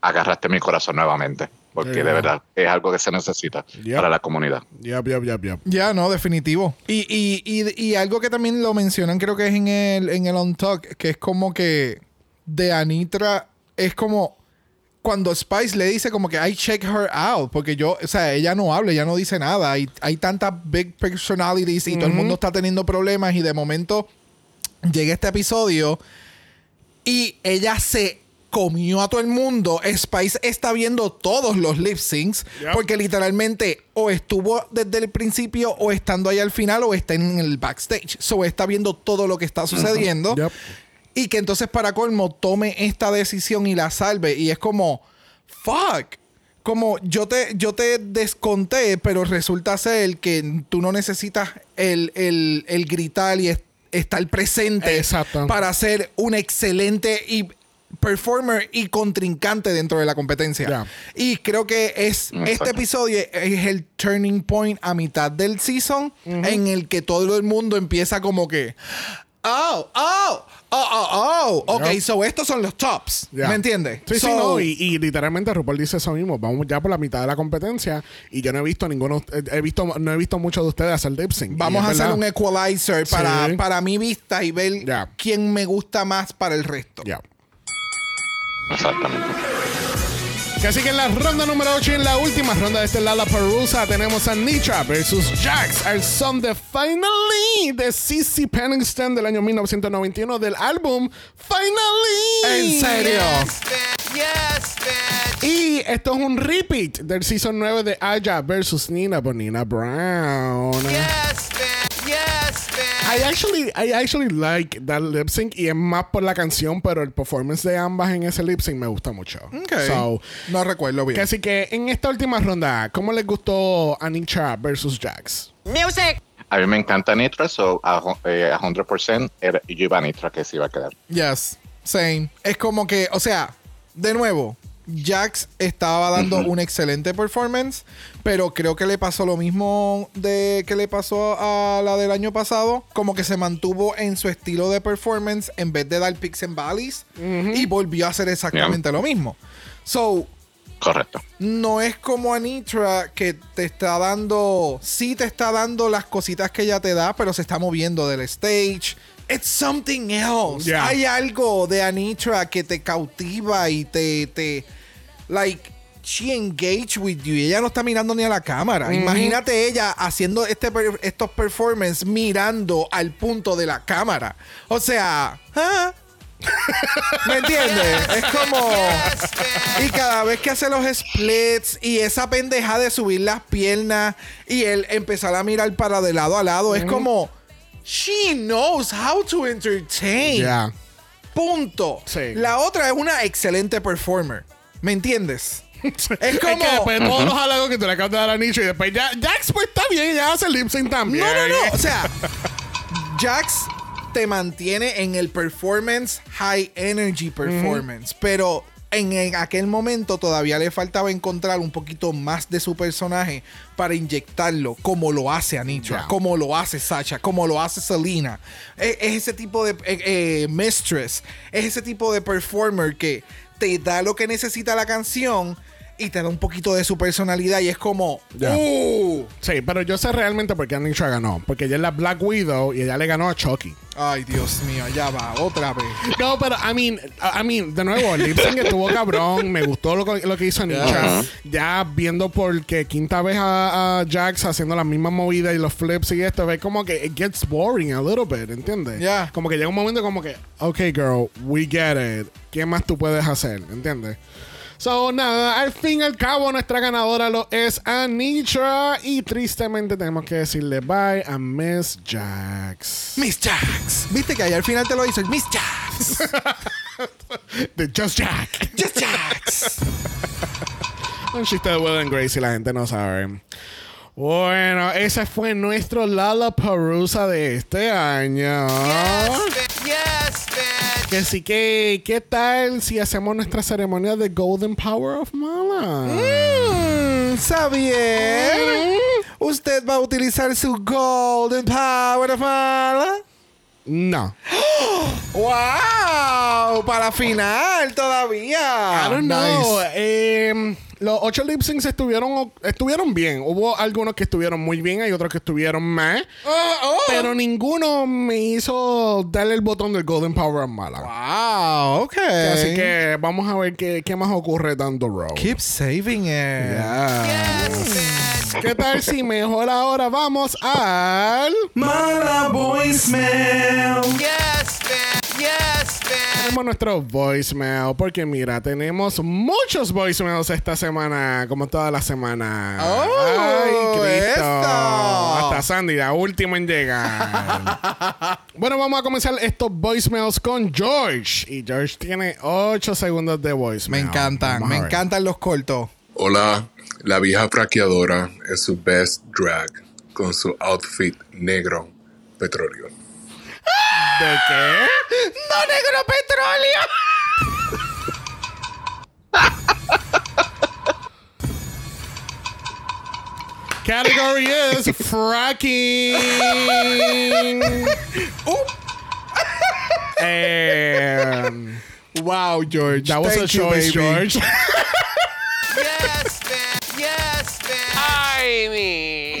agarraste mi corazón nuevamente, porque
Yeah.
de verdad es algo que se necesita
Yep.
para la comunidad.
Yep, yep, yep, yep.
Ya, no, definitivo. Y, y, y, y algo que también lo mencionan, creo que es en el, en el On Talk, que es como que de Anitra es como cuando Spice le dice como que I check her out, porque yo, o sea, ella no habla, ella no dice nada. Hay, hay tantas big personalities y todo el mundo está teniendo problemas y de momento llega este episodio y ella se comió a todo el mundo. Spice está viendo todos los lip syncs
Yep.
porque literalmente o estuvo desde el principio o estando ahí al final o está en el backstage. So está viendo todo lo que está sucediendo.
Yep.
Y que entonces para colmo tome esta decisión y la salve. Y es como, fuck. Como yo te, yo te desconté, pero resulta ser que tú no necesitas el, el- el gritar y es- estar presente
Exacto.
para ser un excelente y performer y contrincante dentro de la competencia. Y creo que es este
Exacto.
episodio es el turning point a mitad del season en el que todo el mundo empieza como que Oh, oh, oh, oh, oh. Ok, so estos son los tops. ¿Me entiendes?
Sí, sí, no. Y, y literalmente RuPaul dice eso mismo. Vamos ya por la mitad de la competencia y yo no he visto ninguno. He visto, no he visto muchos de ustedes hacer lip sync.
Vamos a hacer
verdad.
un equalizer para,
Sí.
para mi vista y ver quién me gusta más para el resto.
Ya.
Exactamente.
Así que en la ronda número 8 y en la última ronda de este Lala Perusa tenemos a Nitra versus Jax, el son de Finally de CC Penningston del año 1991 del álbum Finally.
¿En serio?
Y esto es un repeat del season 9 de Aya versus Nina por Nina Brown. I actually, I actually like that lip sync y es más por la canción, pero el performance de ambas en ese lip sync me gusta mucho.
Ok.
So,
no recuerdo bien.
que así que en esta última ronda, ¿cómo les gustó Anitra versus Jax?
A mí me encanta Nitra, so a, eh, a 100% era- yo iba a Nitra que se iba a quedar.
Yes, same. Es como que, o sea, de nuevo, Jax estaba dando un excelente performance, pero creo que le pasó lo mismo de que le pasó a la del año pasado, como que se mantuvo en su estilo de performance en vez de dar picks and valleys y volvió a hacer exactamente lo mismo. So,
Correcto.
no es como Anitra que te está dando, sí te está dando las cositas que ella te da, pero se está moviendo del stage. It's something else.
Yeah.
Hay algo de Anitra que te cautiva y te, te, like, she engage with you. Y ella no está mirando ni a la cámara. Imagínate ella haciendo este per- estos performances mirando al punto de la cámara. O sea, ¿ah? [LAUGHS] ¿Me entiendes? Es como. Y cada vez que hace los splits y esa pendeja de subir las piernas y él empezar a mirar para de lado a lado, es como. She knows how to entertain.
Yeah.
Punto.
Sí.
La otra es una excelente performer. ¿Me entiendes? [LAUGHS] Es
Es
como.
que después de todos los halagos que te le acabas de dar a Nicho y después ya, Jax pues está bien, ya hace lip sync también.
No, no, no. O sea, [LAUGHS] Jax te mantiene en el performance, high energy performance. Pero en, en aquel momento todavía le faltaba encontrar un poquito más de su personaje para inyectarlo, como lo hace Anitra, como lo hace Sacha, como lo hace Selena. Es, es ese tipo de eh, eh, mistress, es ese tipo de performer que te da lo que necesita la canción. Y te da un poquito de su personalidad y es como,
Ya.
¡Uh!
Sí, pero yo sé realmente por qué Anitra ganó. Porque ella es la Black Widow y ella le ganó a Chucky.
Ay, Dios mío, ya va, otra vez.
No, pero I mean, I mean, de nuevo, el lip sync estuvo cabrón. Me gustó lo, que- lo que hizo Nisha. Ya viendo por que quinta vez a, a Jax haciendo la misma movida y los flips y esto, ve como que it gets boring a little bit, ¿entiendes?
Ya.
Como que llega un momento como que, ok, girl, we get it. ¿Qué más tú puedes hacer? ¿Entiendes? So, nada, al fin y al cabo, nuestra ganadora lo es Anitra. Y tristemente tenemos que decirle bye a Miss Jax.
Miss Jax. Viste que ahí al final te lo hizo el Miss Jax. [LAUGHS]
De Just Jack.
Just Jax. [LAUGHS]
Un chiste de Will and Grace y la gente no sabe. Bueno, ese fue nuestro Lollapalooza de este año. Que sí que, ¿qué tal si hacemos nuestra ceremonia de Golden Power of Mala?
Mm, ¿Sabía? ¿Usted va a utilizar su Golden Power of Mala?
No. [GASPS]
¡Wow! Para final todavía.
I don't know.
Nice.
Eh, los ocho lip syncs estuvieron, estuvieron bien. Hubo algunos que estuvieron muy bien, hay otros que estuvieron mal.
Oh, oh.
Pero ninguno me hizo darle el botón del Golden Power of Mala.
Wow, ok.
Así que vamos a ver qué, qué más ocurre dando Row.
Keep saving it.
¿Qué tal si mejor ahora vamos al
Mala voicemail.
Tenemos nuestro voicemail porque mira tenemos muchos voicemails esta semana como toda la semana
Oh,
ay Cristo
esto.
hasta Sandy la última en llegar [LAUGHS] bueno vamos a comenzar estos voicemails con George y George tiene 8 segundos de
Me
voicemail
encantan, me
a ver.
encantan los cortos.
Hola, la vieja fraqueadora en su best drag con su outfit negro petróleo.
¿De qué?
¡No negro petróleo!
Category is [LAUGHS] fracking. And
Wow, George.
that was a
Thank you,
choice,
baby.
George. [LAUGHS]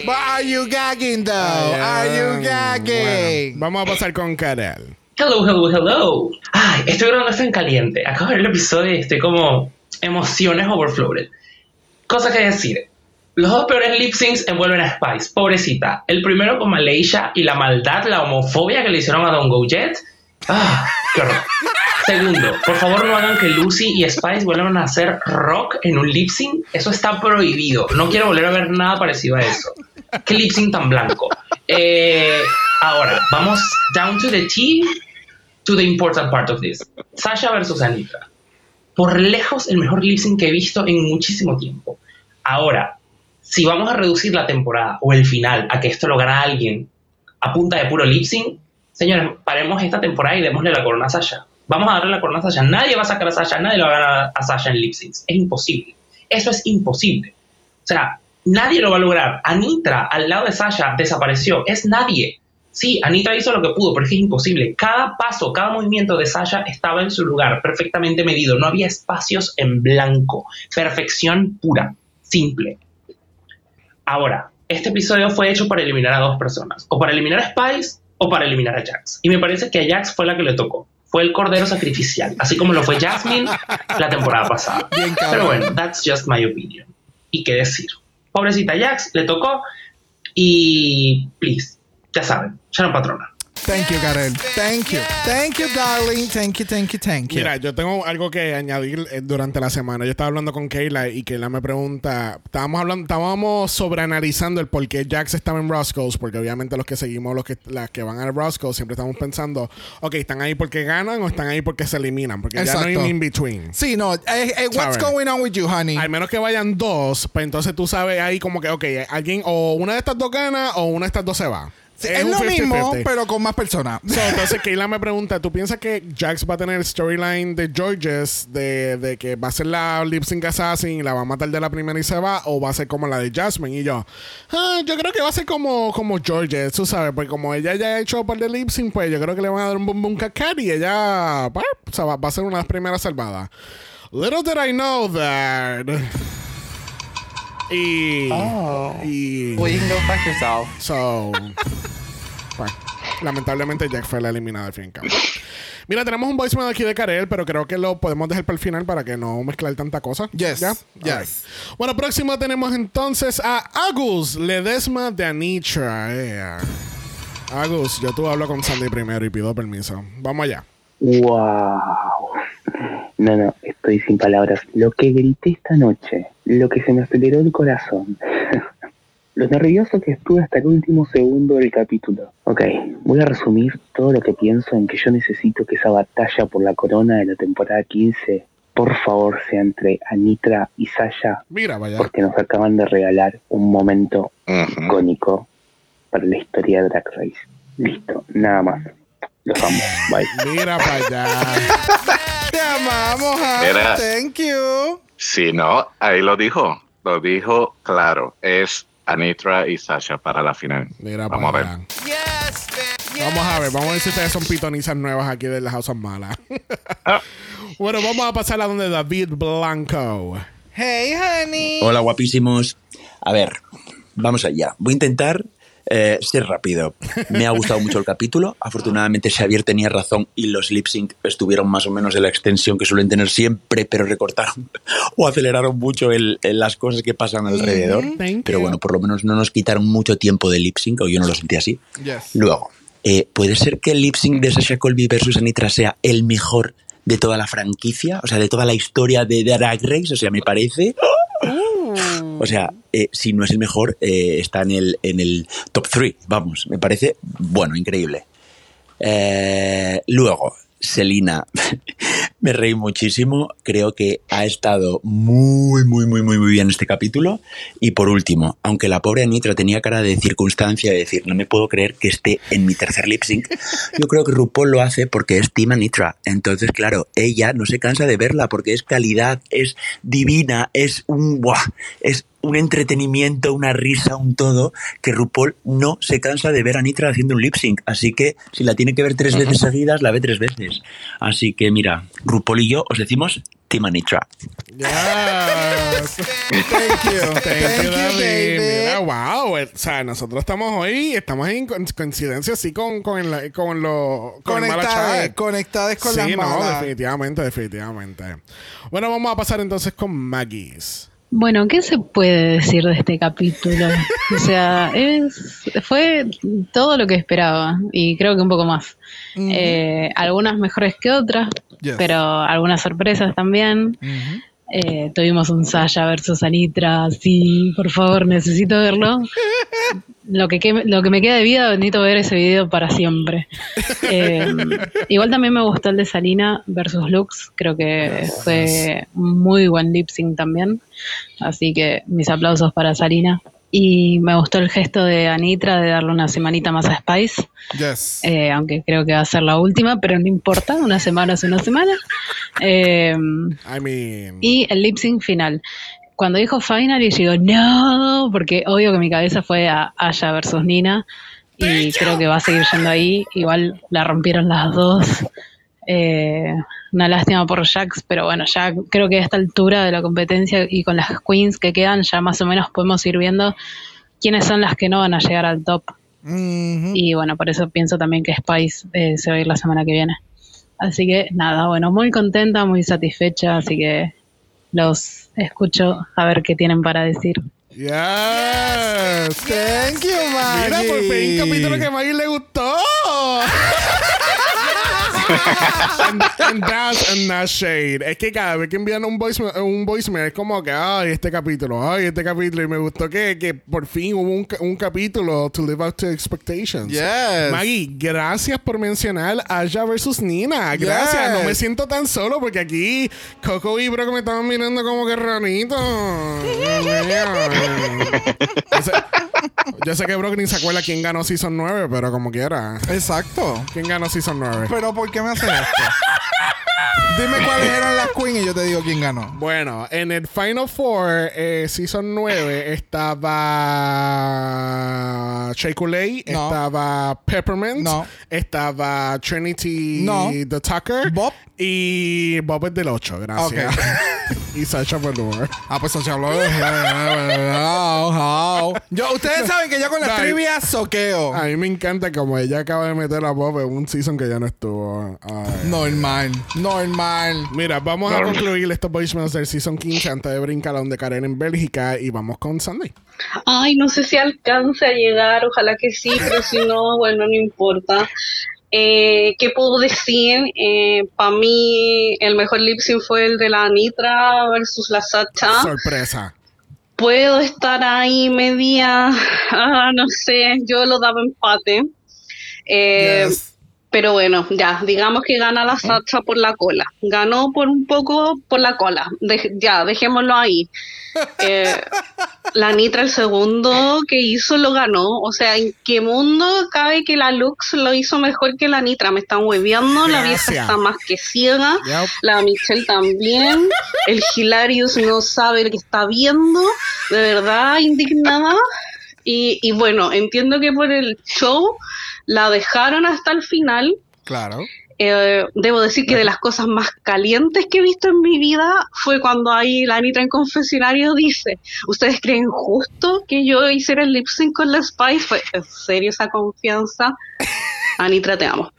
But are you gagging though? Are you gagging?
Bueno, vamos a pasar con Karel.
Hello, hello, hello. Ay, estoy grabando esto en caliente. Acabo de ver el episodio y estoy como emociones overflowed. Cosa que decir. Los dos peores lip syncs envuelven a Spice, pobrecita. El primero con Malaysia y la maldad, la homofobia que le hicieron a Don Go Jet. Ah, qué horror. Segundo, por favor no hagan que Lucy y Spice vuelvan a hacer rock en un lip sync. Eso está prohibido. No quiero volver a ver nada parecido a eso. ¿Qué lip sync tan blanco? Eh, Ahora, vamos down to the T, to the important part of this. Sasha versus Anitra. Por lejos el mejor lip sync que he visto en muchísimo tiempo. Ahora, si vamos a reducir la temporada o el final a que esto lo gana alguien a punta de puro lip sync, señores, paremos esta temporada y démosle la corona a Sasha. Vamos a darle la corona a Sasha. Nadie va a sacar a Sasha, nadie le va a ganar a Sasha en lip syncs. Es imposible. Eso es imposible. O sea, nadie lo va a lograr. Anitra al lado de Sasha desapareció. Es nadie. Sí, Anitra hizo lo que pudo, pero es que es imposible. Cada paso, cada movimiento de Sasha estaba en su lugar, perfectamente medido. No había espacios en blanco. Perfección pura, simple. Ahora, este episodio fue hecho para eliminar a dos personas. O para eliminar a Spice o para eliminar a Jax. Y me parece que a Jax fue la que le tocó. Fue el cordero sacrificial, así como lo fue Jasmine la temporada pasada. Pero bueno, that's just my opinion. ¿Y qué decir? Pobrecita Jax, le tocó. Y, please, ya saben, Sharon Patrona.
Thank you, Karel. Thank you. Thank you, darling. Thank you, thank you, thank you.
Mira, yo tengo algo que añadir eh, durante la semana. Yo estaba hablando con Kayla y Kayla me pregunta, estábamos hablando, estábamos sobreanalizando el por qué Jax estaba en Roscoe's, porque obviamente los que seguimos, los que, las que van a Roscoe's, siempre estamos pensando, ok, ¿están ahí porque ganan o están ahí porque se eliminan? Porque ya no hay
Exacto.
un in-between.
Sí, no. eh, eh, what's
¿Sabes?
going on with you, honey?
Al menos que vayan dos, pues entonces tú sabes ahí como que, ok, alguien o una de estas dos gana o una de estas dos se va.
Sí, es lo mismo,
50-50.
pero con más personas. [LAUGHS]
So, entonces Kayla me pregunta, ¿tú piensas que Jax va a tener el storyline de Georges de, de que va a ser la lip sync assassin y la va a matar de la primera y se va? ¿O va a ser como la de Jasmine? Y yo, ah, yo creo que va a ser como, como Georges, tú sabes, porque como ella ya ha hecho un par de lip sync, pues yo creo que le van a dar un boom boom cacat y ella bah, o sea, va, va a ser una de las primeras salvadas. Little did I know that. Y. y
Well, you can go fuck yourself.
So, pues, lamentablemente Jack fue la eliminada al fin y al cabo. Mira, tenemos un voicemail aquí de Karel, pero creo que lo podemos dejar para el final para que no mezclar tanta cosa.
Yes,
¿Ya?
yes.
Bueno, próximo tenemos entonces a Agus Ledesma de Anitra. Yeah. Agus, yo tú hablo con Sandy primero y pido permiso. Vamos allá.
Wow. No, no, estoy sin palabras. Lo que grité esta noche, lo que se me aceleró el corazón, [LAUGHS] lo nervioso que estuve hasta el último segundo del capítulo. Ok, voy a resumir todo lo que pienso en que yo necesito que esa batalla por la corona de la temporada 15, por favor, sea entre Anitra y Sasha,
Mira, vaya.
porque nos acaban de regalar un momento icónico para la historia de Drag Race. Listo, nada más. Los amo. Bye.
Mira para allá. [LAUGHS]
Te amamos.
Era-
Thank you.
Si no, ahí lo dijo. Lo dijo claro. Es Anitra y Sasha para la final.
Mira
Vamos a ver.
Vamos a ver, vamos a ver si ustedes son pitonizas nuevas aquí de las House of Mala. [LAUGHS] bueno, vamos a pasar a donde David Blanco.
Hey, honey.
Hola, guapísimos. A ver, vamos allá. Voy a intentar eh, ser rápido. Me ha gustado mucho el capítulo. Afortunadamente, Xavier tenía razón y los lip sync estuvieron más o menos en la extensión que suelen tener siempre, pero recortaron [LAUGHS] o aceleraron mucho el- el- las cosas que pasan alrededor. Pero bueno, por lo menos no nos quitaron mucho tiempo de lip sync, o yo no lo sentí así.
Yes.
Luego, eh, ¿puede ser que el lip sync de Sasha Colby versus Anitra sea el mejor de toda la franquicia? O sea, de toda la historia de Drag Race. O sea, me parece. O sea, eh, si no es el mejor, eh, está en el, en el top 3. Vamos, me parece, bueno, increíble. Eh, luego, Selina, [LAUGHS] me reí muchísimo. Creo que ha estado muy, muy, muy, muy, muy bien este capítulo. Y por último, aunque la pobre Anitra tenía cara de circunstancia de decir, no me puedo creer que esté en mi tercer lip sync, yo creo que RuPaul lo hace porque es Team Anitra. Entonces, claro, ella no se cansa de verla porque es calidad, es divina, es un. ¡buah! Es un entretenimiento, una risa, un todo, que RuPaul no se cansa de ver a Nitra haciendo un lip sync. Así que si la tiene que ver tres veces seguidas, la ve tres veces. Así que mira, RuPaul y yo os decimos Team Anitra.
Yes. [LAUGHS] Thank you. Thank,
Thank
you, David. Mira, wow. O sea, nosotros estamos hoy, estamos en co- coincidencia así con, con, con, lo, con chat.
conectadas con
sí,
las
no,
malas.
definitivamente, definitivamente. Bueno, vamos a pasar entonces con Maggie's.
Bueno, ¿qué se puede decir de este capítulo? O sea, es, fue todo lo que esperaba y creo que un poco más. Eh, algunas mejores que otras,
Yes.
pero algunas sorpresas también. Eh, tuvimos un Sasha versus Anitra, sí, por favor, necesito verlo. Lo que, que- lo que me queda de vida, necesito ver ese video para siempre. [LAUGHS] Eh, igual también me gustó el de Salina versus Lux, creo que fue un muy buen lip sync también. Así que mis aplausos para Salina. Y me gustó el gesto de Anitra de darle una semanita más a Spice.
Yes.
Eh, aunque creo que va a ser la última, pero no importa, una semana es una semana. [LAUGHS] Eh,
I mean.
y el lip sync final. Cuando dijo final, y yo digo, no, porque obvio que mi cabeza fue a Aya versus Nina. Y creo que va a seguir yendo ahí. Igual la rompieron las dos. Eh, una lástima por Jax, pero bueno, ya creo que a esta altura de la competencia y con las queens que quedan, ya más o menos podemos ir viendo quiénes son las que no van a llegar al top. Y bueno, por eso pienso también que Spice eh, se va a ir la semana que viene. Así que nada, bueno, muy contenta, muy satisfecha, así que los escucho a ver qué tienen para decir.
Yes.
Thank you, Maggie.
Mira, por fin, capítulo que a Maggie le gustó. [LAUGHS] and, and that's and that's shade. Es que cada vez que envían un voicemail, un voicemail es como que, ay, este capítulo, ay, este capítulo. Y me gustó que, que por fin hubo un, un capítulo to live up to expectations.
Yes.
Maggie, gracias por mencionar Aya versus Nina. Gracias.
Yes.
No me siento tan solo porque aquí Coco y Brock me estaban mirando como que ranito. Yo [LAUGHS] sé, yo sé que Brock ni se acuerda quién ganó Season 9, pero como quiera.
Exacto.
¿Quién ganó Season 9?
Pero ¿por qué me haces esto? Dime cuáles eran las queens y yo te digo quién ganó.
Bueno, en el Final Four, eh, Season 9, estaba Shea
No.
estaba Peppermint,
No.
estaba Trinity
No.
the Tucker
Bob.
y Bob es del 8, gracias. [LAUGHS] y Sasha Velour.
Ah, pues se habló de... Yo, ustedes saben que yo con las trivias soqueo.
A mí me encanta como ella acaba de meter a Bob en un season que ya no estuvo. Ay.
Normal, normal.
Mira, vamos a concluir estos voicemails del Season 15 antes de brincar a donde Karen en Bélgica y vamos con Sunday.
Ay, no sé si alcance a llegar, ojalá que sí, pero si no, [LAUGHS] bueno, no importa. Eh, ¿Qué puedo decir? Para mí, el mejor lip sync fue el de la Anitra versus la Sacha.
Sorpresa.
Puedo estar ahí media, [LAUGHS] ah, no sé, yo lo daba empate. Eh, Pero bueno, ya, digamos que gana la Sacha por la cola. Ganó por un poco por la cola. Ya, dejémoslo ahí. [LAUGHS] Eh, la Nitra el segundo que hizo lo ganó. O sea, ¿en qué mundo cabe que la Lux lo hizo mejor que la Nitra? Me están hueveando, la vieja está más que ciega,
Yep.
la Michelle también, el Hilarious no sabe lo que está viendo, de verdad indignada. Y, y bueno, entiendo que por el show la dejaron hasta el final.
Claro.
Eh, debo decir que de las cosas más calientes que he visto en mi vida fue cuando ahí la Anitra en confesionario dice, ¿ustedes creen justo que yo hiciera el lip sync con la Spice? Fue en serio esa confianza. Anitra, te amo.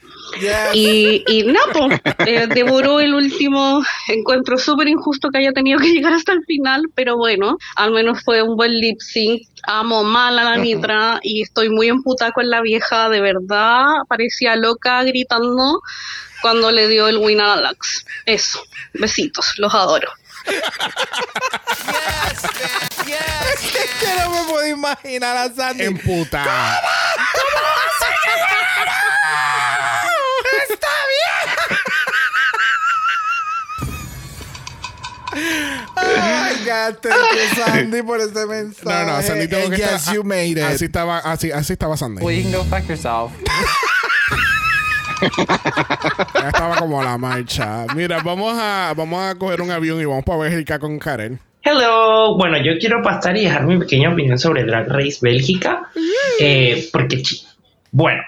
Y, y no, pues, eh, devoró el último encuentro súper injusto que haya tenido que llegar hasta el final, pero bueno, al menos fue un buen lip sync. Amo mal a la Nitra y estoy muy emputada con la vieja, de verdad, parecía loca gritando cuando le dio el win a la Lux. Eso, besitos, los adoro. [LAUGHS]
Es que no me puedo imaginar a Sandy.
Emputa. [LAUGHS]
You, Sandy, por este mensaje.
No, no, Sandy tengo que
yes,
estar-
you made it.
Así estaba, así, así estaba Sandy.
Well, you can go fuck yourself. [LAUGHS]
Ya estaba como la marcha. Mira, vamos a, vamos a coger un avión y vamos para Bélgica con Karen.
Hello, bueno, yo quiero pasar y dejar mi pequeña opinión sobre Drag Race Bélgica, eh, porque, chi- bueno,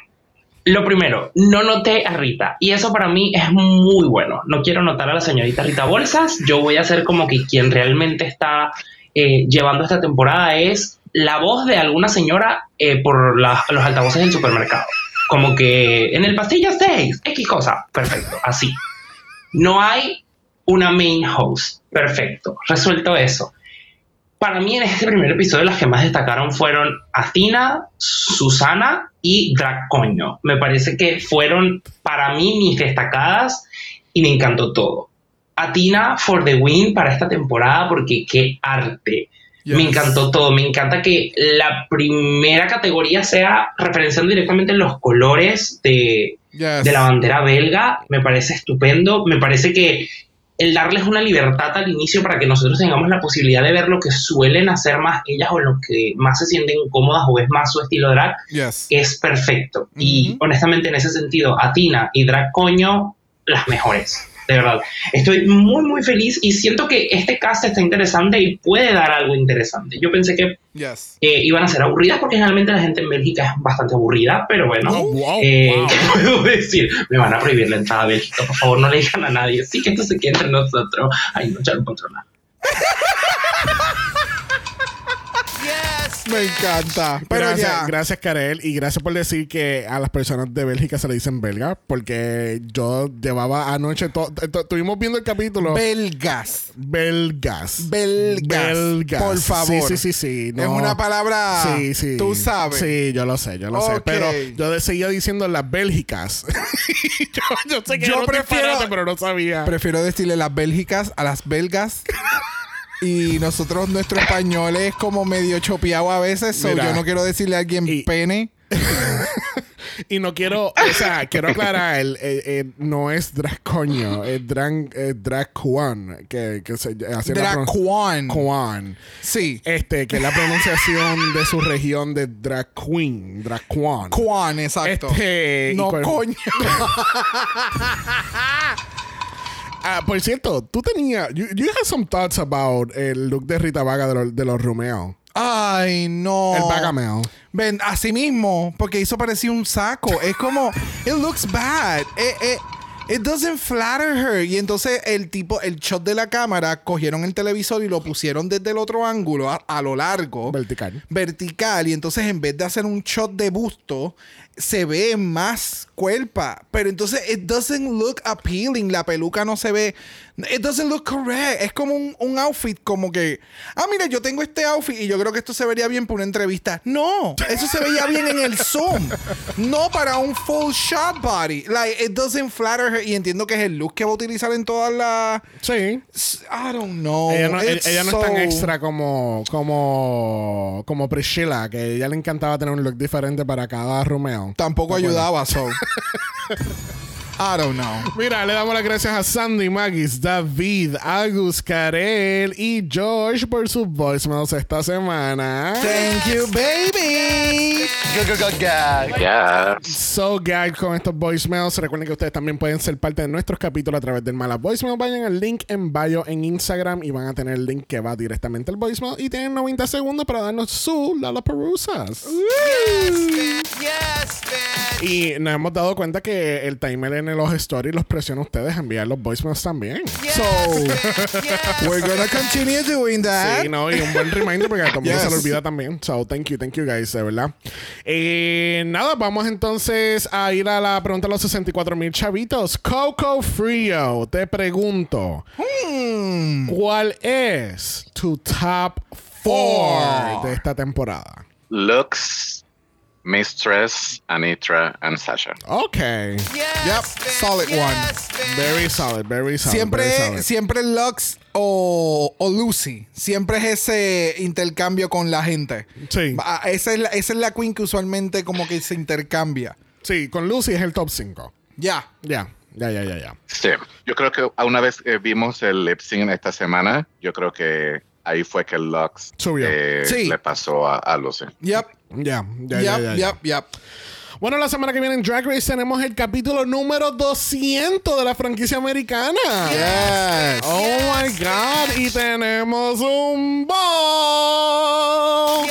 lo primero, no noté a Rita, y eso para mí es muy bueno. No quiero notar a la señorita Rita Bolsas, yo voy a ser como que quien realmente está eh, llevando esta temporada es la voz de alguna señora eh, por los altavoces del supermercado. Como que en el pastillo 6, X cosa, perfecto, así. No hay una main host. Perfecto. Resuelto eso. Para mí en este primer episodio las que más destacaron fueron Athena, Susana y Dracoño. Me parece que fueron para mí mis destacadas y me encantó todo. a Tina for the win para esta temporada porque qué arte.
Yes.
Me encantó todo. Me encanta que la primera categoría sea referenciando directamente los colores de,
Yes.
de la bandera belga. Me parece estupendo. Me parece que el darles una libertad al inicio para que nosotros tengamos la posibilidad de ver lo que suelen hacer más ellas o lo que más se sienten cómodas o es más su estilo drag
Yes.
es perfecto. Y honestamente, en ese sentido, Atina y Drag Coño, las mejores. De verdad. Estoy muy, muy feliz y siento que este cast está interesante y puede dar algo interesante. Yo pensé que
Yes.
eh, iban a ser aburridas porque generalmente la gente en Bélgica es bastante aburrida, pero bueno,
Oh, wow,
eh,
wow.
¿qué [LAUGHS] puedo decir? Me van a prohibir la entrada a Bélgica, por favor, no le digan a nadie. Sí que esto se quede entre nosotros. Ay, no, ya no encuentro
Me encanta. Pero
gracias,
ya.
gracias, Karel. Y gracias por decir que a las personas de Bélgica se le dicen belga. Porque yo llevaba anoche. Estuvimos viendo el capítulo.
Belgas.
belgas.
Belgas.
Belgas.
Por favor.
Sí, sí, sí. sí.
Es una palabra.
Sí, sí.
Tú sabes.
Sí, yo lo sé, yo lo sé. Pero yo seguía diciendo las Bélgicas. [LAUGHS] yo, yo sé que
Yo prefiero-
pero no sabía.
Prefiero decirle las bélgicas a las belgas. [LAUGHS] Y nosotros, nuestro español es como medio chopeado a veces. so
Mira.
yo no quiero decirle a alguien pene. [LAUGHS]
Y no quiero, o sea, quiero aclarar, el, el- el- no es drag coño, es drag, drag que, que se la
Drag. Sí.
Este, que es la pronunciación de su región de drag queen, drag Juan.
Juan, exacto.
Este,
no, coño. [LAUGHS]
Ah, por cierto, tú tenías, you, you had some thoughts about el look de Rita Vaga de, los- de los Romeo.
Ay, no.
El Bagamel.
Ven, así mismo, porque hizo parecía un saco. Es como, [LAUGHS] it looks bad. Eh, eh, it doesn't flatter her. Y entonces el tipo, el shot de la cámara, cogieron el televisor y lo pusieron desde el otro ángulo, a, a lo largo.
Vertical.
Vertical. Y entonces en vez de hacer un shot de busto, se ve más cuerpa. Pero entonces it doesn't look appealing. La peluca no se ve. It doesn't look correct. Es como un, un outfit como que. Ah, mira, yo tengo este outfit y yo creo que esto se vería bien para una entrevista. No, eso se veía bien en el Zoom. No para un full shot body. Like, it doesn't flatter her. Y entiendo que es el look que va a utilizar en todas las.
Sí.
I don't know.
ella no, ella no es tan extra como como como Priscilla, que a ella le encantaba tener un look diferente para cada Romeo.
Tampoco ayudaba, so. [LAUGHS] I don't know.
Mira, le damos las gracias a Sandy, Magis, David, Agus, Karel y George por sus voicemails esta semana.
Thank you, baby.
Go, go, go, gag.
Ya.
So gag con estos voicemails. Recuerden que ustedes también pueden ser parte de nuestros capítulos a través del Mala Voicemail. Vayan al link en bio en Instagram y van a tener el link que va directamente al voicemail. Y tienen 90 segundos para darnos su Lollapaloozas. Y nos hemos dado cuenta que el timer en los stories los presiona a ustedes a enviar los voicemails también.
So, we're gonna continue doing that.
Sí, no, y un buen reminder porque a todo mundo se le olvida también. So, thank you, thank you guys, de verdad. Eh, nada, vamos entonces a ir a la pregunta de los 64 mil chavitos. Coco Frio, te pregunto,
Hmm.
¿cuál es tu top 4 de esta temporada?
Looks, Mistress, Anitra, and Sasha.
Ok.
Yep, solid one.
Very solid, very solid.
Siempre,
very solid.
siempre Lux o, o Lucy. Siempre es ese intercambio con la gente.
Sí.
Ah, Esa es, la, esa es la queen que usualmente como que se intercambia.
Sí, con Lucy es el top 5.
Ya.
Ya, ya, ya, ya, ya.
Sí, yo creo que una vez eh, vimos el lip sync esta semana, yo creo que ahí fue que el Lux
Subió.
eh,
Sí.
le pasó a, a Lucy.
Yep.
Ya, ya,
yep,
ya, ya, ya.
yep, yep.
Bueno, la semana que viene en Drag Race tenemos el capítulo número 200 de la franquicia americana.
Yes.
Oh my God. Y tenemos un ball.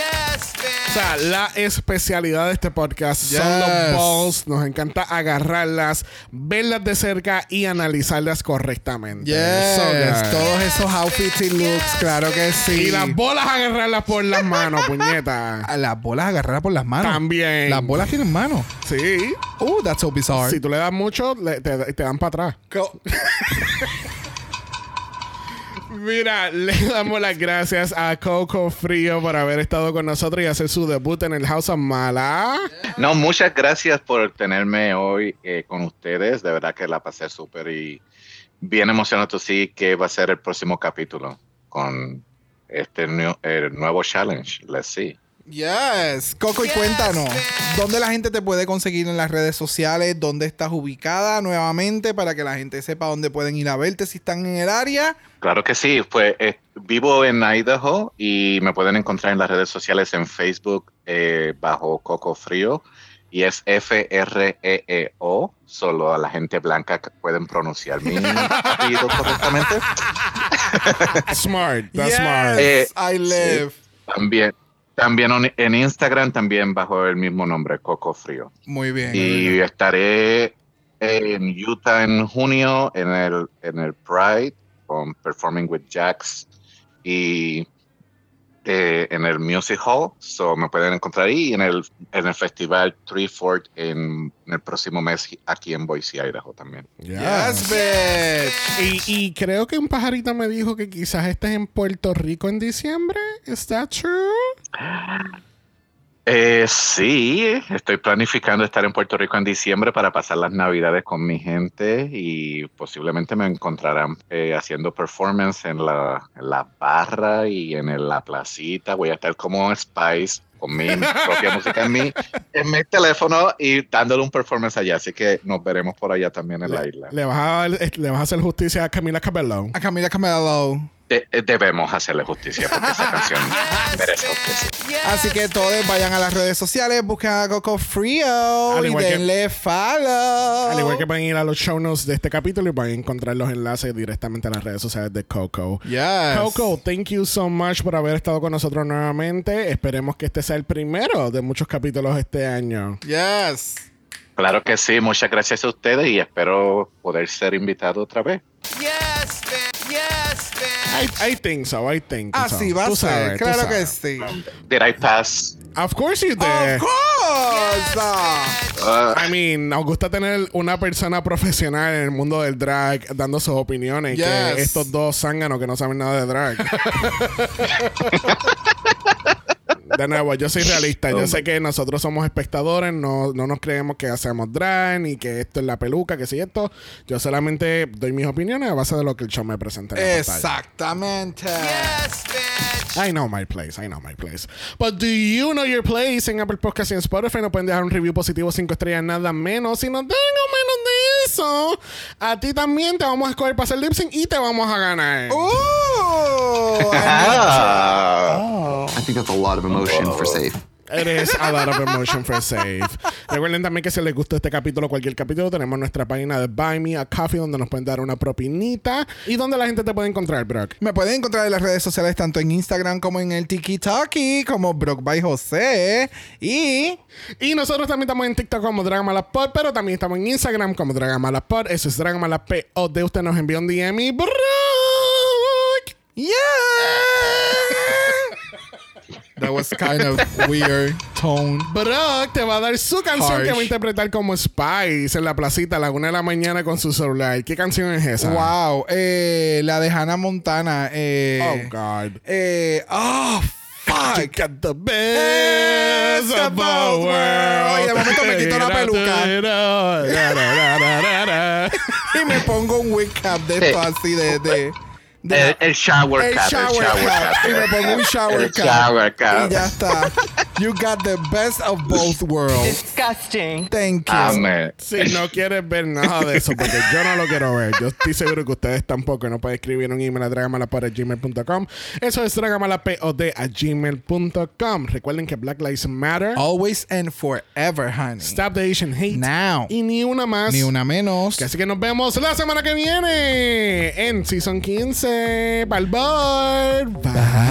O sea, la especialidad de este podcast son los balls. Nos encanta agarrarlas, verlas de cerca y analizarlas correctamente.
Yes.
So.
Todos esos outfits y looks, claro que sí.
Y las bolas agarrarlas por las manos, puñeta.
A las bolas agarradas por las manos.
También.
Las bolas tienen manos.
Sí.
Oh, that's so bizarre.
Si tú le das mucho, le- te, te dan para atrás. [LAUGHS] Mira, le [LAUGHS] damos las gracias a Coco Frío por haber estado con nosotros y hacer su debut en el House of Mala.
No, muchas gracias por tenerme hoy eh, con ustedes. De verdad que la pasé súper y bien emocionado sí que va a ser el próximo capítulo con este nuevo challenge. Let's see.
Yes. Coco, y cuéntanos, ¿dónde la gente te puede conseguir en las redes sociales? ¿Dónde estás ubicada nuevamente para que la gente sepa dónde pueden ir a verte si están en el área?
Claro que sí, pues eh, vivo en Idaho y me pueden encontrar en las redes sociales en Facebook eh, bajo Coco Frío y es F-R-E-E-O, solo a la gente blanca que pueden pronunciar mi [LAUGHS] apellido correctamente.
Smart, that's
Yes,
smart.
Eh,
I live.
También, también en Instagram, también bajo el mismo nombre, Coco Frío.
Muy bien.
Y estaré en Utah en junio en el, en el Pride con Performing with Jax y eh, en el Music Hall. So me pueden encontrar ahí y en el, en el Festival Tree Fort en, en el próximo mes aquí en Boise, Idaho también.
Yes, bitch.
Y, y creo que un pajarito me dijo que quizás estés en Puerto Rico en diciembre. ¿Es that true?
Eh, sí, estoy planificando estar en Puerto Rico en diciembre para pasar las navidades con mi gente y posiblemente me encontrarán eh, haciendo performance en la, en la barra y en el- la placita. Voy a estar como Spice con mi [LAUGHS] propia música en mi, en mi teléfono y dándole un performance allá. Así que nos veremos por allá también en la isla.
¿Le vas, a, le vas a hacer justicia a Camila Cabello?
A Camila Camelo.
De- eh, debemos hacerle justicia porque esa [LAUGHS] canción merece justicia.
Así que todos vayan a las redes sociales, busquen a Coco Frío
Al
y
que-
denle follow.
Al igual que pueden ir a los show notes de este capítulo y van a encontrar los enlaces directamente en las redes sociales de Coco.
Yes.
Coco, thank you so much por haber estado con nosotros nuevamente. Esperemos que este sea el primero de muchos capítulos este año.
Yes.
Claro que sí, muchas gracias a ustedes y espero poder ser invitado otra vez.
I, I think so, I think so.
Así va a ser, claro que sí.
Did I pass?
Of course you did.
Of course.
Uh,
I mean, nos gusta tener una persona profesional en el mundo del drag dando sus opiniones
Yes.
que estos dos zánganos que no saben nada de drag. [LAUGHS] De nuevo, yo soy realista. Yo sé que nosotros somos espectadores, no, no nos creemos que hacemos drag ni que esto es la peluca, que si esto. Yo solamente doy mis opiniones a base de lo que el show me presenta. en la pantalla.
Exactamente.
I know my place, I know my place. But do you know your place? En Apple Podcast y en Spotify nos pueden dejar un review positivo 5 estrellas, nada menos. Si no tengo menos a ti también te vamos a escoger para hacer lip sync y te vamos a ganar.
Oh,
Ah.
I think that's a lot of emotion for safe.
Eres a lot of emotion for safe. Recuerden también que si les gustó este capítulo, cualquier capítulo, tenemos nuestra página de Buy Me a Coffee donde nos pueden dar una propinita y donde la gente te puede encontrar, Brock.
Me pueden encontrar en las redes sociales tanto en Instagram como en el TikTok como Brock by José. Y
Y nosotros también estamos en TikTok como Dragamalapod, pero también estamos en Instagram como Dragamalapod. Eso es Dragamalapod. De usted nos envió un DM y Brock.
yeah. That was kind of weird tone.
Brock te va a dar su canción
Harsh.
que va a interpretar como Spice en la placita a la una de la mañana con su celular. ¿Qué canción es esa?
Wow, eh, la de Hannah Montana. Eh,
Oh, God.
Eh, oh, fuck.
Got the best of both worlds.
Y de momento me quito la peluca. [LAUGHS] Y me pongo un wig cap de esto así de. de, de
El, el shower
el
cap, el
shower cap.
cap.
Y me pongo un shower
El
cap.
shower cap.
Y ya está. You got the best of both worlds.
Disgusting.
Thank you.
Amén.
Si no quieres ver nada de eso, porque yo no lo quiero ver. Yo estoy seguro que ustedes tampoco. No pueden escribir un email a dragamalapod.gmail.com. Eso es dragamalapod a gmail.com. Recuerden que Black Lives Matter.
Always and forever, honey.
Stop the Asian hate.
Now.
Y ni una más.
Ni una menos.
Así que nos vemos la semana que viene en Season 15. Bye bye. Bye.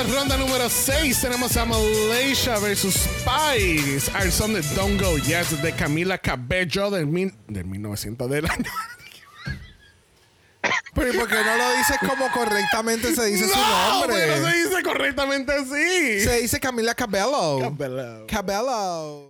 Esta ronda número 6 tenemos a Malaysia versus Spice. Our Song de Don't Go Yes de Camila Cabello del, mil, del 1900 del año.
Pero ¿y por qué no lo dices como correctamente se dice su
No,
nombre?
porque no se dice correctamente así.
Se dice Camila Cabello.
Cabello.
Cabello.